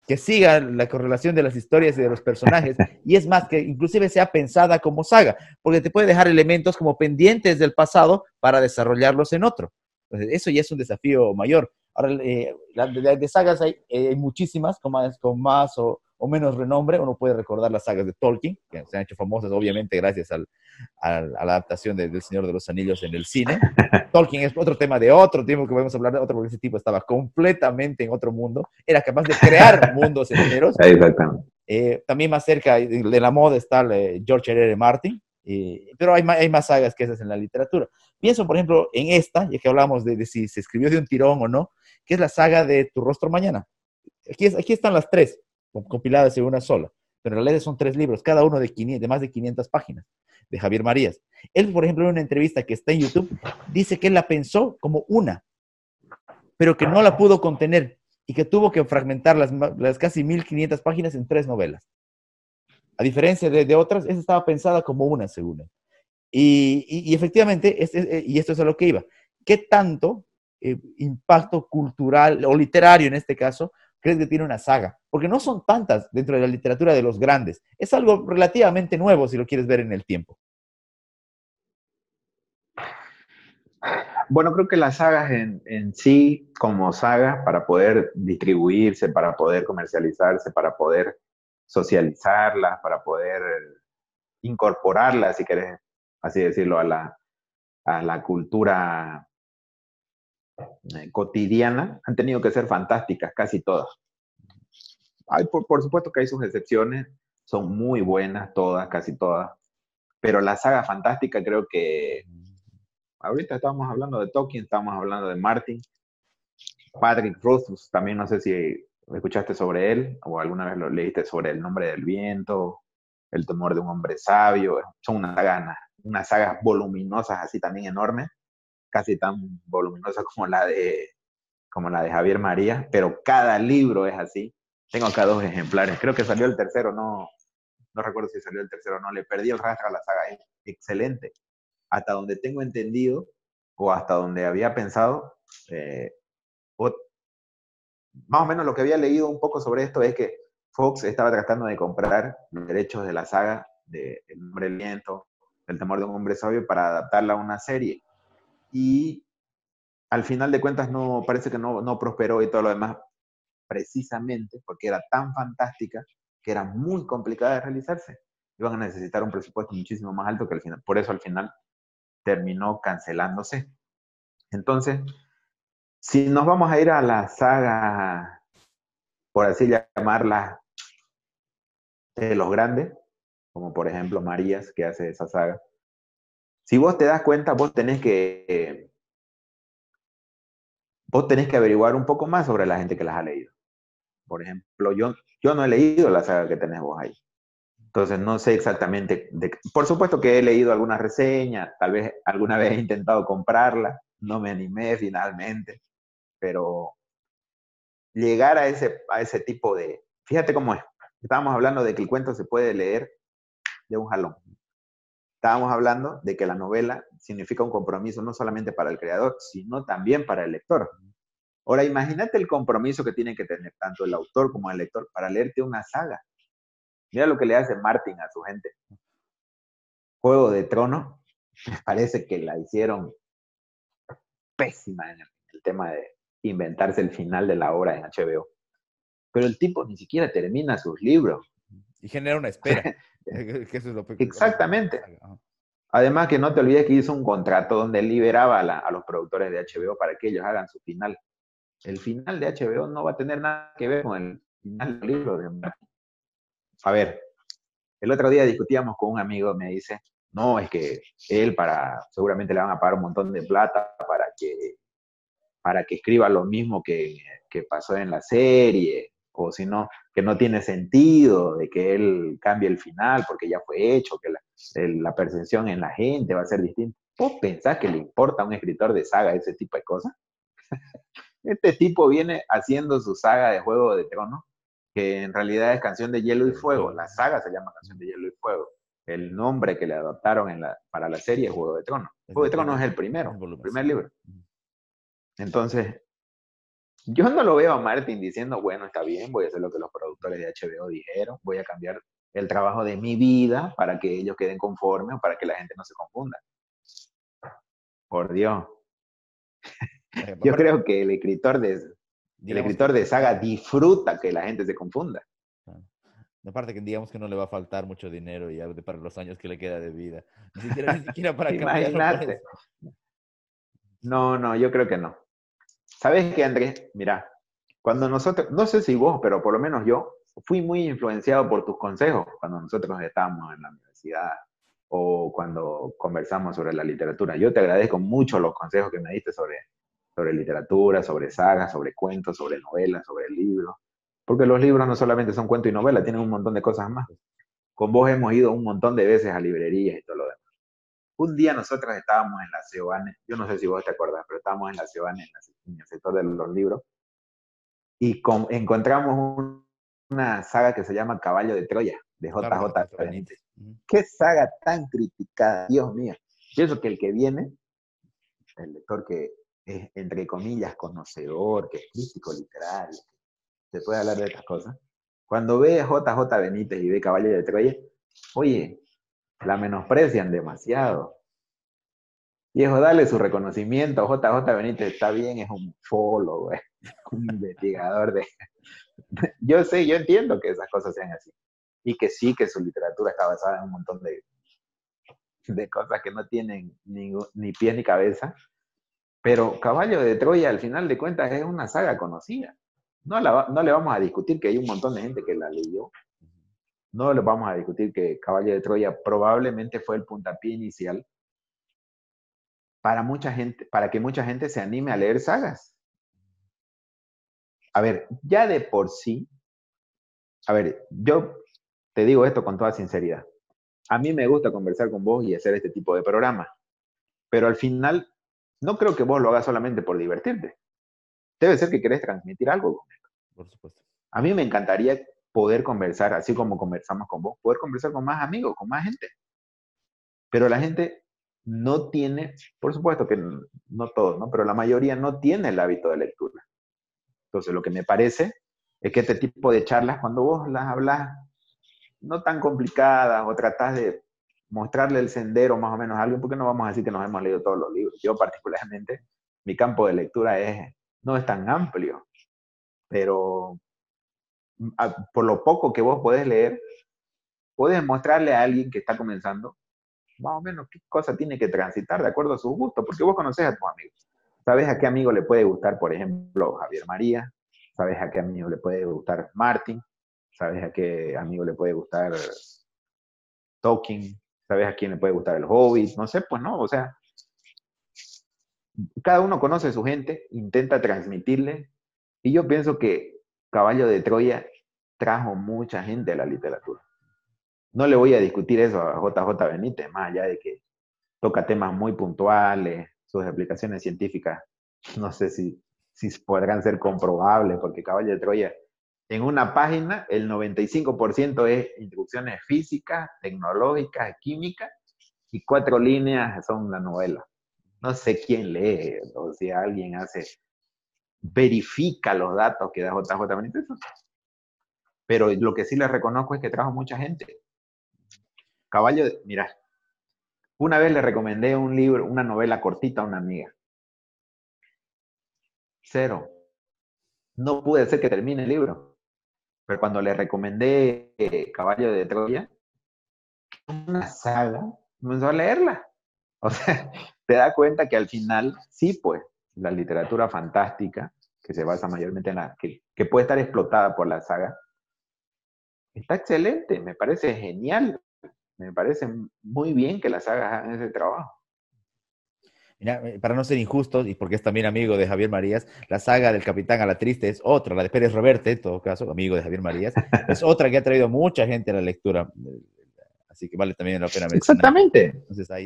que siga la correlación de las historias y de los personajes. Y es más, que inclusive sea pensada como saga, porque te puede dejar elementos como pendientes del pasado para desarrollarlos en otro. Eso ya es un desafío mayor. Ahora, eh, de, sagas hay, eh, hay, muchísimas, con más, con más o, o menos renombre. Uno puede recordar las sagas de Tolkien, que se han hecho famosas obviamente gracias al, a, la adaptación de, del Señor de los Anillos en el cine. Tolkien es otro tema de otro tiempo que podemos hablar de otro, porque ese tipo estaba completamente en otro mundo. Era capaz de crear mundos enteros. Exactamente. Eh, también más cerca de la moda está eh, George R. R. Martin, eh, pero hay, hay, más sagas que esas en la literatura. Pienso, por ejemplo, en esta, ya que hablamos de, de, si se escribió de un tirón o no, que es la saga de Tu rostro mañana. Aquí, aquí están las tres compiladas en una sola. Pero en realidad son tres libros, cada uno de, de más de 500 páginas, de Javier Marías. Él, por ejemplo, en una entrevista que está en YouTube, dice que él la pensó como una, pero que no la pudo contener y que tuvo que fragmentar las, las casi 1500 páginas en tres novelas. A diferencia de, de otras, esa estaba pensada como una, según él. Y, y, efectivamente, este, y esto es a lo que iba, ¿qué tanto eh, impacto cultural o literario en este caso crees que tiene una saga? Porque no son tantas dentro de la literatura de los grandes. Es algo relativamente nuevo si lo quieres ver en el tiempo. Bueno, creo que las sagas en, en sí, como sagas, para poder distribuirse, para poder comercializarse, para poder socializarlas, para poder incorporarlas, si querés así decirlo, a la, a la cultura eh, cotidiana han tenido que ser fantásticas, casi todas. Hay, por, por, supuesto que hay sus excepciones, son muy buenas todas, casi todas, pero la saga fantástica creo que ahorita estábamos hablando de Tolkien, estábamos hablando de Martin, Patrick Rothfuss, también no sé si escuchaste sobre él o alguna vez lo leíste sobre el nombre del viento, el temor de un hombre sabio, son unas sagas, unas sagas voluminosas así también enormes casi tan voluminosa como la de como la de Javier María, pero cada libro es así. Tengo acá dos ejemplares. Creo que salió el tercero, no, no recuerdo si salió el tercero o no. Le perdí el rastro a la saga. Es excelente. Hasta donde tengo entendido, o hasta donde había pensado, eh, más o menos lo que había leído un poco sobre esto es que Fox estaba tratando de comprar los derechos de la saga de El hombre viento, El temor de un hombre sabio, para adaptarla a una serie y al final de cuentas no parece que no, no prosperó y todo lo demás, precisamente porque era tan fantástica que era muy complicada de realizarse. Iban a necesitar un presupuesto muchísimo más alto que al final. Por eso al final terminó cancelándose. Entonces, si nos vamos a ir a la saga, por así llamarla, de los grandes, como por ejemplo Marías, que hace esa saga, si vos te das cuenta, vos tenés que, vos tenés que averiguar un poco más sobre la gente que las ha leído. Por ejemplo, yo, yo no he leído la saga que tenés vos ahí. Entonces no sé exactamente. Por supuesto que he leído algunas reseñas, tal vez alguna vez he intentado comprarla, no me animé finalmente, pero llegar a ese, a ese tipo de... Fíjate cómo es. Estábamos hablando de que el cuento se puede leer de un jalón. Estábamos hablando de que la novela significa un compromiso no solamente para el creador, sino también para el lector. Ahora, imagínate el compromiso que tiene que tener tanto el autor como el lector para leerte una saga. Mira lo que le hace Martin a su gente. Juego de Trono, me parece que la hicieron pésima en el tema de inventarse el final de la obra en HBO. Pero el tipo ni siquiera termina sus libros. Y genera una espera. Exactamente. Además que no te olvides que hizo un contrato donde liberaba a, los productores de HBO para que ellos hagan su final. El final de HBO no va a tener nada que ver con el final del libro de Martin. A ver, el otro día discutíamos con un amigo, me dice, no, es que él para, seguramente le van a pagar un montón de plata para que, para que escriba lo mismo que, que pasó en la serie, o si no, que no tiene sentido de que él cambie el final porque ya fue hecho, que la, percepción en la gente va a ser distinta. ¿Vos pensás que le importa a un escritor de saga ese tipo de cosas? este tipo viene haciendo su saga de Juego de Tronos, que en realidad es Canción de Hielo y Fuego. La saga se llama Canción de Hielo y Fuego. El nombre que le en la, para la serie es Juego de Tronos. Juego de Tronos es el primero, el primer libro. Entonces, yo no lo veo a Martin diciendo, bueno, está bien, voy a hacer lo que los productores de HBO dijeron, voy a cambiar el trabajo de mi vida para que ellos queden conformes o para que la gente no se confunda. Por Dios. Yo creo que el escritor de, el escritor de saga disfruta que la gente se confunda. Aparte que digamos que no le va a faltar mucho dinero ya para los años que le queda de vida. Ni siquiera, ni siquiera para cambiar. No, no, yo creo que no. ¿Sabes qué, Andrés? Mira, cuando nosotros, no sé si vos, pero por lo menos yo, fui muy influenciado por tus consejos cuando nosotros estábamos en la universidad o cuando conversamos sobre la literatura. Yo te agradezco mucho los consejos que me diste sobre, sobre literatura, sobre sagas, sobre cuentos, sobre novelas, sobre libros. Porque los libros no solamente son cuentos y novelas, tienen un montón de cosas más. Con vos hemos ido un montón de veces a librerías y todo lo demás. Un día nosotros estábamos en la Ceobane, yo no sé si vos te acuerdas, pero estábamos en la Ceobane, en, el sector de los libros, y encontramos una saga que se llama Caballo de Troya, de JJ Benítez. Qué saga tan criticada, Dios mío. Pienso que el que viene, el lector que es, entre comillas, conocedor, que es crítico literario, se puede hablar de estas cosas, cuando ve JJ Benítez y ve Caballo de Troya, oye, la menosprecian demasiado. Viejo, dale su reconocimiento. JJ Benítez está bien, es un fólogo, es un investigador de... Yo sé, yo entiendo que esas cosas sean así. Y que sí, que su literatura está basada en un montón de, de cosas que no tienen ni, ni pie ni cabeza. Pero Caballo de Troya, al final de cuentas, es una saga conocida. No, no le vamos a discutir que hay un montón de gente que la leyó, no lo vamos a discutir que Caballo de Troya probablemente fue el puntapié inicial para mucha gente, para que mucha gente se anime a leer sagas. A ver, ya de por sí, a ver, yo te digo esto con toda sinceridad. A mí me gusta conversar con vos y hacer este tipo de programa, pero al final no creo que vos lo hagas solamente por divertirte. Debe ser que querés transmitir algo. Por supuesto. A mí me encantaría poder conversar, así como conversamos con vos, poder conversar con más amigos, con más gente. Pero la gente no tiene, por supuesto que no todos, ¿no? Pero la mayoría no tiene el hábito de lectura. Entonces, lo que me parece es que este tipo de charlas, cuando vos las hablas no tan complicadas o tratás de mostrarle el sendero más o menos a alguien, porque no vamos a decir que nos hemos leído todos los libros. Yo particularmente, mi campo de lectura es, no es tan amplio, pero por lo poco que vos podés leer, puedes mostrarle a alguien que está comenzando más o menos qué cosa tiene que transitar de acuerdo a sus gustos, porque vos conoces a tus amigos. Sabes a qué amigo le puede gustar, por ejemplo, Javier María, sabes a qué amigo le puede gustar Martin, sabes a qué amigo le puede gustar Tolkien, sabes a quién le puede gustar el Hobbit, no sé, pues no, o sea, cada uno conoce a su gente, intenta transmitirle, y yo pienso que Caballo de Troya trajo mucha gente a la literatura. No le voy a discutir eso a JJ Benítez, más allá de que toca temas muy puntuales, sus explicaciones científicas, no sé si si podrán ser comprobables, porque Caballo de Troya, en una página, el 95% es instrucciones físicas, tecnológicas, químicas, y cuatro líneas son la novela. No sé quién lee, o si alguien hace, verifica los datos que da JJ Benítez. Pero lo que sí le reconozco es que trajo mucha gente. Caballo, de, mira, una vez le recomendé un libro, una novela cortita a una amiga. Cero. No pude hacer que termine el libro. Pero cuando le recomendé eh, Caballo de Troya, una saga, comenzó a leerla. O sea, te da cuenta que al final, sí, pues, la literatura fantástica, que se basa mayormente en la, que, que puede estar explotada por la saga, está excelente, me parece genial. Me parece muy bien que las hagan ese trabajo. Mira, eh, para no ser injustos, y porque es también amigo de Javier Marías, la saga del Capitán a la Triste es otra, la de Pérez Reverte, en todo caso, amigo de Javier Marías, es otra que ha traído mucha gente a la lectura. Así que vale también la pena mencionar. Exactamente.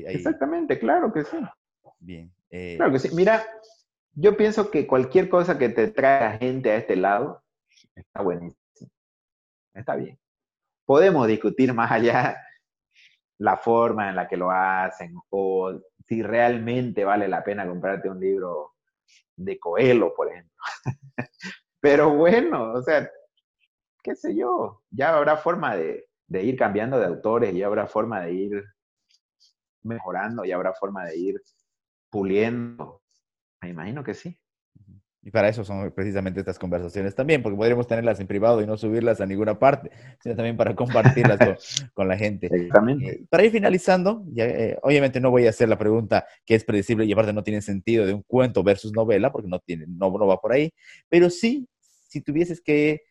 Exactamente, claro que sí. Bien. Eh, claro que sí. Mira, yo pienso que cualquier cosa que te traiga gente a este lado está buenísimo. Está bien. Podemos discutir más allá la forma en la que lo hacen o si realmente vale la pena comprarte un libro de Coelho, por ejemplo. Pero bueno, o sea, qué sé yo, ya habrá forma de, de ir cambiando de autores, ya habrá forma de ir mejorando, ya habrá forma de ir puliendo. Me imagino que sí. Y para eso son precisamente estas conversaciones también, porque podríamos tenerlas en privado y no subirlas a ninguna parte, sino también para compartirlas con, la gente. Exactamente. Eh, para ir finalizando, ya, eh, obviamente no voy a hacer la pregunta que es predecible y aparte no tiene sentido de un cuento versus novela, porque no, tiene, no, no va por ahí, pero sí, si tuvieses que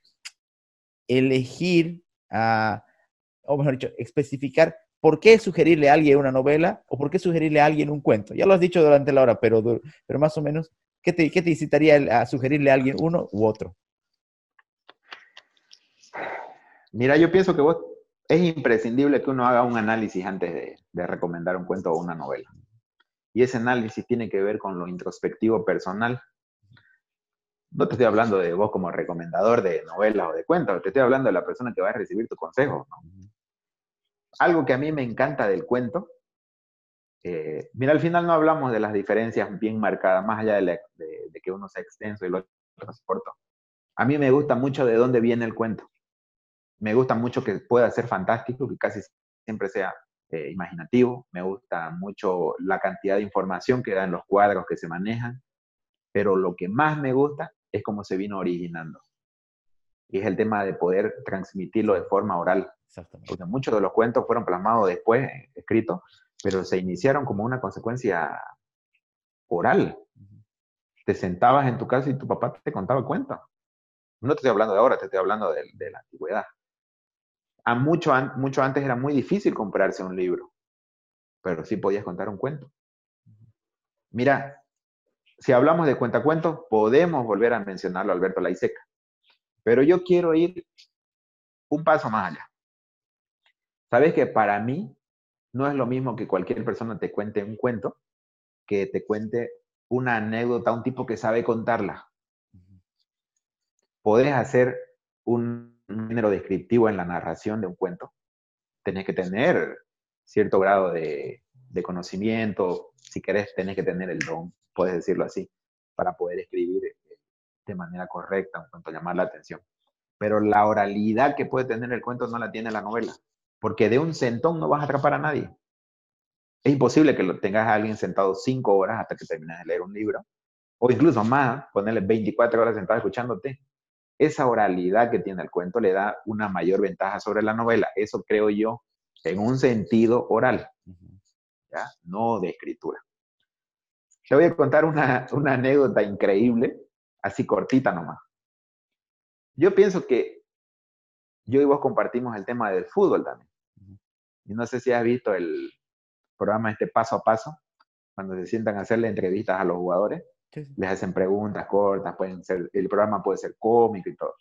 elegir, o mejor dicho, especificar por qué sugerirle a alguien una novela o por qué sugerirle a alguien un cuento. Ya lo has dicho durante la hora, pero, pero más o menos, ¿Qué te, qué te incitaría a sugerirle a alguien uno u otro? Mira, yo pienso que vos es imprescindible que uno haga un análisis antes de, recomendar un cuento o una novela. Y ese análisis tiene que ver con lo introspectivo personal. No te estoy hablando de vos como recomendador de novelas o de cuentos, te estoy hablando de la persona que va a recibir tu consejo. Algo que a mí me encanta del cuento eh, mira, al final no hablamos de las diferencias bien marcadas, más allá de, que uno sea extenso y lo otro corto. A mí me gusta mucho de dónde viene el cuento. Me gusta mucho que pueda ser fantástico, que casi siempre sea eh, imaginativo. Me gusta mucho la cantidad de información que da en los cuadros que se manejan. Pero lo que más me gusta es cómo se vino originando. Y es el tema de poder transmitirlo de forma oral. Porque muchos de los cuentos fueron plasmados después, eh, escritos, pero se iniciaron como una consecuencia oral. Te sentabas en tu casa y tu papá te contaba el cuento. No te estoy hablando de ahora, te estoy hablando de, la antigüedad. A mucho, mucho antes era muy difícil comprarse un libro, pero sí podías contar un cuento. Mira, si hablamos de cuentacuentos, podemos volver a mencionarlo Alberto Laiseca, pero yo quiero ir un paso más allá. Sabes que para mí no es lo mismo que cualquier persona te cuente un cuento, que te cuente una anécdota, un tipo que sabe contarla. Podés hacer un, género descriptivo en la narración de un cuento. Tenés que tener cierto grado de, conocimiento, si querés, tenés que tener el don, puedes decirlo así, para poder escribir eh, de manera correcta un cuento, llamar la atención. Pero la oralidad que puede tener el cuento no la tiene la novela porque de un sentón no vas a atrapar a nadie. Es imposible que lo tengas a alguien sentado cinco horas hasta que termines de leer un libro, o incluso más, ponerle 24 horas sentado escuchándote. Esa oralidad que tiene el cuento le da una mayor ventaja sobre la novela. Eso creo yo en un sentido oral, ¿ya? no de escritura. Te voy a contar una, una anécdota increíble, así cortita nomás. Yo pienso que yo y vos compartimos el tema del fútbol también. Y no sé si has visto el programa este paso a paso, cuando se sientan a hacerle entrevistas a los jugadores, les hacen preguntas cortas, pueden ser, el programa puede ser cómico y todo.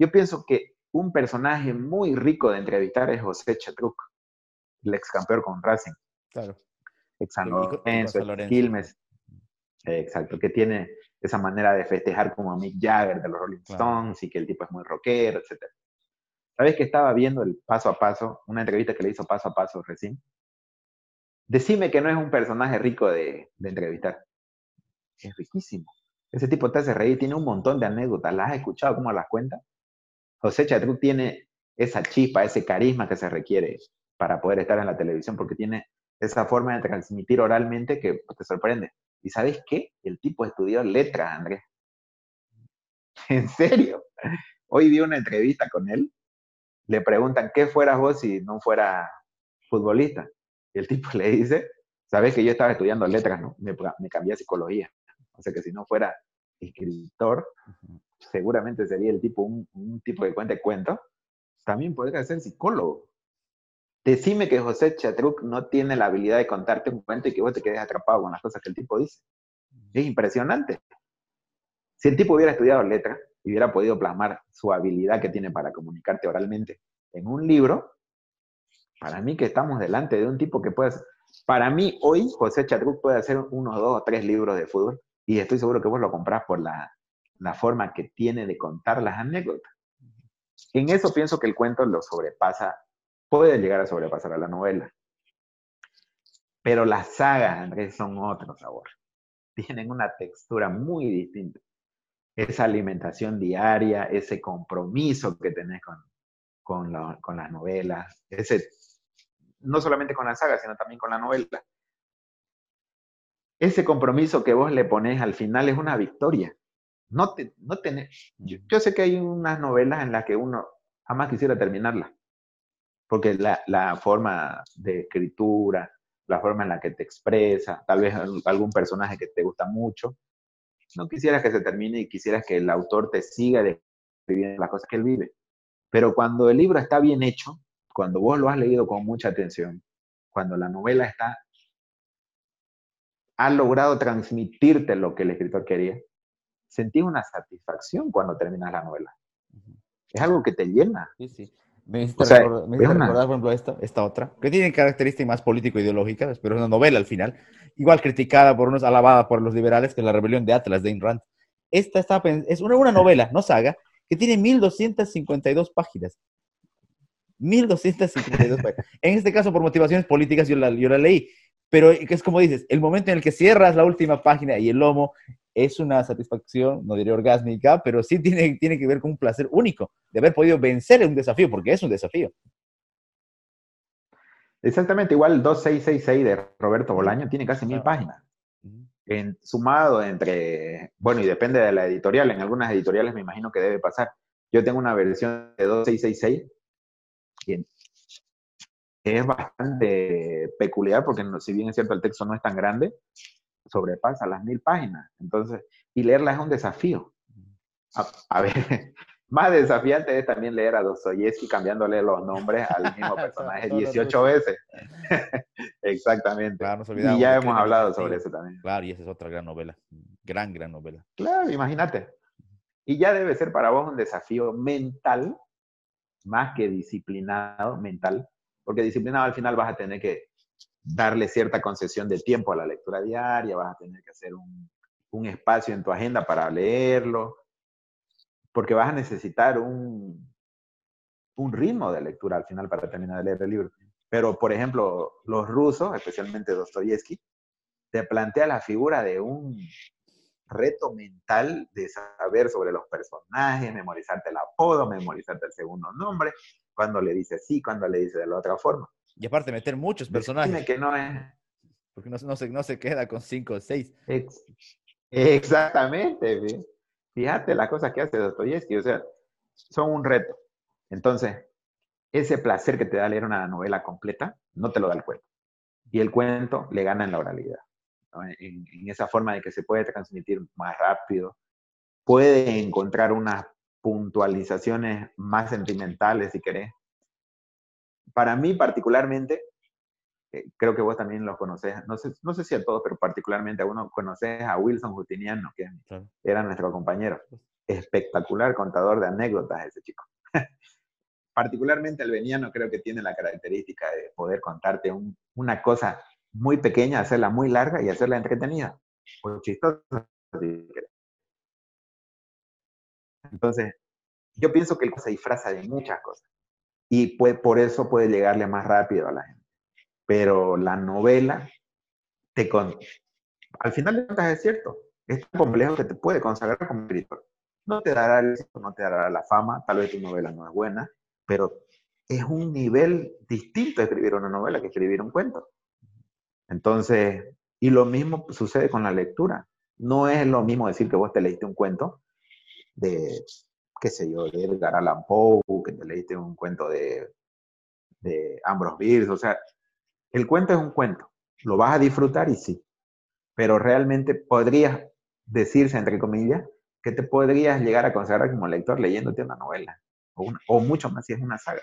Yo pienso que un personaje muy rico de entrevistar es José Chatruc, el ex campeón con Racing. Claro. Ex San Lorenzo, Quilmes. Exacto, que tiene esa manera de festejar como Mick Jagger de los Rolling Stones y que el tipo es muy rockero, etc. ¿Sabes que estaba viendo el paso a paso, una entrevista que le hizo paso a paso recién? Decime que no es un personaje rico de, de entrevistar. Es riquísimo. Ese tipo te hace reír, tiene un montón de anécdotas. ¿Las has escuchado cómo las cuenta? José Chatruc tiene esa chispa, ese carisma que se requiere para poder estar en la televisión, porque tiene esa forma de transmitir oralmente que te sorprende. ¿Y sabes qué? El tipo estudió letras, Andrés. En serio. Hoy vi una entrevista con él. Le preguntan, ¿qué fueras vos si no fuera futbolista? Y el tipo le dice, sabes que yo estaba estudiando letras, ¿no? Me, me cambié a psicología. O sea que si no fuera escritor, seguramente sería el tipo, un, tipo de cuenta de cuentos. También podría ser psicólogo. Decime que José Chatruc no tiene la habilidad de contarte un cuento y que vos te quedes atrapado con las cosas que el tipo dice. Es impresionante. Si el tipo hubiera estudiado letras y hubiera podido plasmar su habilidad que tiene para comunicarte oralmente en un libro, para mí que estamos delante de un tipo que puede... Para mí hoy José Chatruc puede hacer unos dos o tres libros de fútbol y estoy seguro que vos lo comprás por la, la forma que tiene de contar las anécdotas. En eso pienso que el cuento lo sobrepasa puede llegar a sobrepasar a la novela. Pero las sagas, Andrés, son otro sabor. Tienen una textura muy distinta. Esa alimentación diaria, ese compromiso que tenés con, con, las novelas, ese, no solamente con la saga, sino también con la novela. Ese compromiso que vos le pones al final es una victoria. No, te, no tenés, yo, sé que hay unas novelas en las que uno jamás quisiera terminarla porque la, la, forma de escritura, la forma en la que te expresa, tal vez algún personaje que te gusta mucho, no quisieras que se termine y quisieras que el autor te siga describiendo las cosas que él vive. Pero cuando el libro está bien hecho, cuando vos lo has leído con mucha atención, cuando la novela está, ha logrado transmitirte lo que el escritor quería, sentís una satisfacción cuando terminas la novela. Es algo que te llena. Sí, sí. Me hiciste, recordar, por ejemplo, esta, esta otra, que tiene características más político-ideológicas, pero es una novela al final, igual criticada por unos, alabada por los liberales, que es La Rebelión de Atlas de Ayn Rand. Esta está, es una, una novela, no saga, que tiene 1252 páginas. 1252 páginas. En este caso, por motivaciones políticas, yo la, yo la leí. Pero es como dices, el momento en el que cierras la última página y el lomo es una satisfacción, no diré orgásmica, pero sí tiene, tiene que ver con un placer único de haber podido vencer un desafío, porque es un desafío. Exactamente, igual el 2666 de Roberto Bolaño tiene casi mil páginas. En, sumado entre, bueno, y depende de la editorial, en algunas editoriales me imagino que debe pasar. Yo tengo una versión de 2666 que es bastante peculiar porque si bien es cierto el texto no es tan grande, sobrepasa las mil páginas. Entonces, y leerla es un desafío. A, ver, más desafiante es también leer a Dostoyevsky cambiándole los nombres al mismo personaje 18 veces. Exactamente. y ya hemos hablado sobre eso también. Claro, y esa es otra gran novela. Gran, gran novela. Claro, imagínate. Y ya debe ser para vos un desafío mental, más que disciplinado, mental, porque disciplinado al final vas a tener que darle cierta concesión de tiempo a la lectura diaria, vas a tener que hacer un, espacio en tu agenda para leerlo, porque vas a necesitar un, un ritmo de lectura al final para terminar de leer el libro. Pero, por ejemplo, los rusos, especialmente Dostoyevsky, te plantea la figura de un reto mental de saber sobre los personajes, memorizarte el apodo, memorizarte el segundo nombre, cuando le dice sí, cuando le dice de la otra forma. Y aparte meter muchos personajes. que no es. Porque no, se, no se queda con cinco o seis. exactamente. Fíjate las cosas que hace Dostoyevsky, o sea, son un reto. Entonces, ese placer que te da leer una novela completa, no te lo da el cuento. Y el cuento le gana en la oralidad. En, en, esa forma de que se puede transmitir más rápido, puede encontrar unas puntualizaciones más sentimentales, si querés, para mí particularmente, eh, creo que vos también lo conoces, no sé, no sé si a todos, pero particularmente a uno conoces a Wilson Justiniano, que era nuestro compañero. Espectacular contador de anécdotas ese chico. particularmente el veniano creo que tiene la característica de poder contarte una cosa muy pequeña, hacerla muy larga y hacerla entretenida. o chistosas. Entonces, yo pienso que el se disfraza de muchas cosas y por eso puede llegarle más rápido a la gente. Pero la novela, te con, al final de cuentas es cierto, es tan complejo que te puede consagrar como escritor. No te dará el no te dará la fama, tal vez tu novela no es buena, pero es un nivel distinto escribir una novela que escribir un cuento. Entonces, y lo mismo sucede con la lectura. No es lo mismo decir que vos te leíste un cuento de, qué sé yo, de Edgar Allan Poe, que te leíste un cuento de, de Ambrose Bierce. O sea, el cuento es un cuento. Lo vas a disfrutar y sí. Pero realmente podrías decirse, entre comillas, que te podrías llegar a considerar como lector leyéndote una novela. O, o mucho más si es una saga.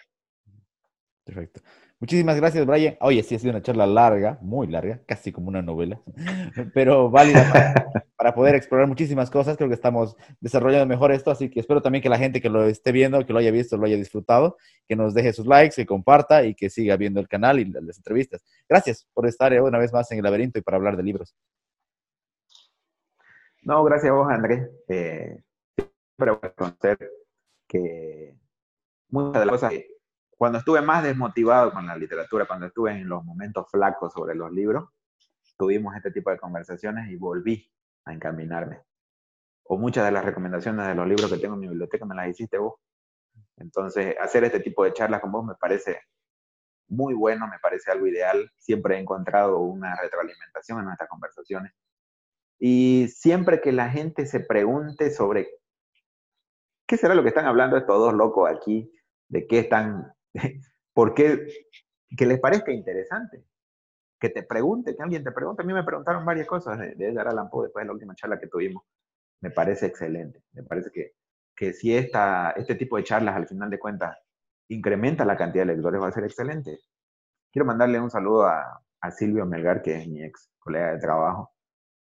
Perfecto. Muchísimas gracias, Brian. Oye, sí ha sido una charla larga, muy larga, casi como una novela, pero válida para, poder explorar muchísimas cosas. Creo que estamos desarrollando mejor esto, así que espero también que la gente que lo esté viendo, que lo haya visto, lo haya disfrutado, que nos deje sus likes, que comparta y que siga viendo el canal y las entrevistas. Gracias por estar una vez más en el laberinto y para hablar de libros. No, gracias a vos, Andrés. Eh, siempre voy a conocer que muchas de las cosas cuando estuve más desmotivado con la literatura, cuando estuve en los momentos flacos sobre los libros, tuvimos este tipo de conversaciones y volví a encaminarme. O muchas de las recomendaciones de los libros que tengo en mi biblioteca me las hiciste vos. Entonces, hacer este tipo de charlas con vos me parece muy bueno, me parece algo ideal. Siempre he encontrado una retroalimentación en nuestras conversaciones. Y siempre que la gente se pregunte sobre qué será lo que están hablando estos dos locos aquí, de qué están porque que les parezca interesante, que te pregunte, que alguien te pregunte. A mí me preguntaron varias cosas de, Edgar Allan Poe después de la última charla que tuvimos. Me parece excelente. Me parece que, que si esta, este tipo de charlas al final de cuentas incrementa la cantidad de lectores va a ser excelente. Quiero mandarle un saludo a, a Silvio Melgar, que es mi ex colega de trabajo,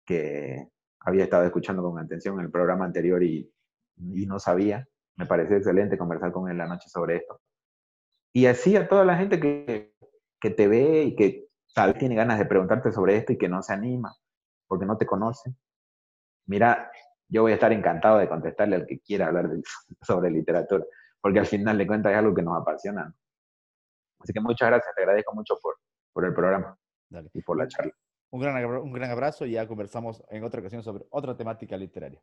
que había estado escuchando con atención el programa anterior y, y no sabía. Me pareció excelente conversar con él la noche sobre esto. Y así a toda la gente que, que te ve y que tal vez tiene ganas de preguntarte sobre esto y que no se anima porque no te conoce. Mira, yo voy a estar encantado de contestarle al que quiera hablar sobre literatura, porque al final de cuentas es algo que nos apasiona. Así que muchas gracias, te agradezco mucho por, por el programa y por la charla. Un gran, un gran abrazo y ya conversamos en otra ocasión sobre otra temática literaria.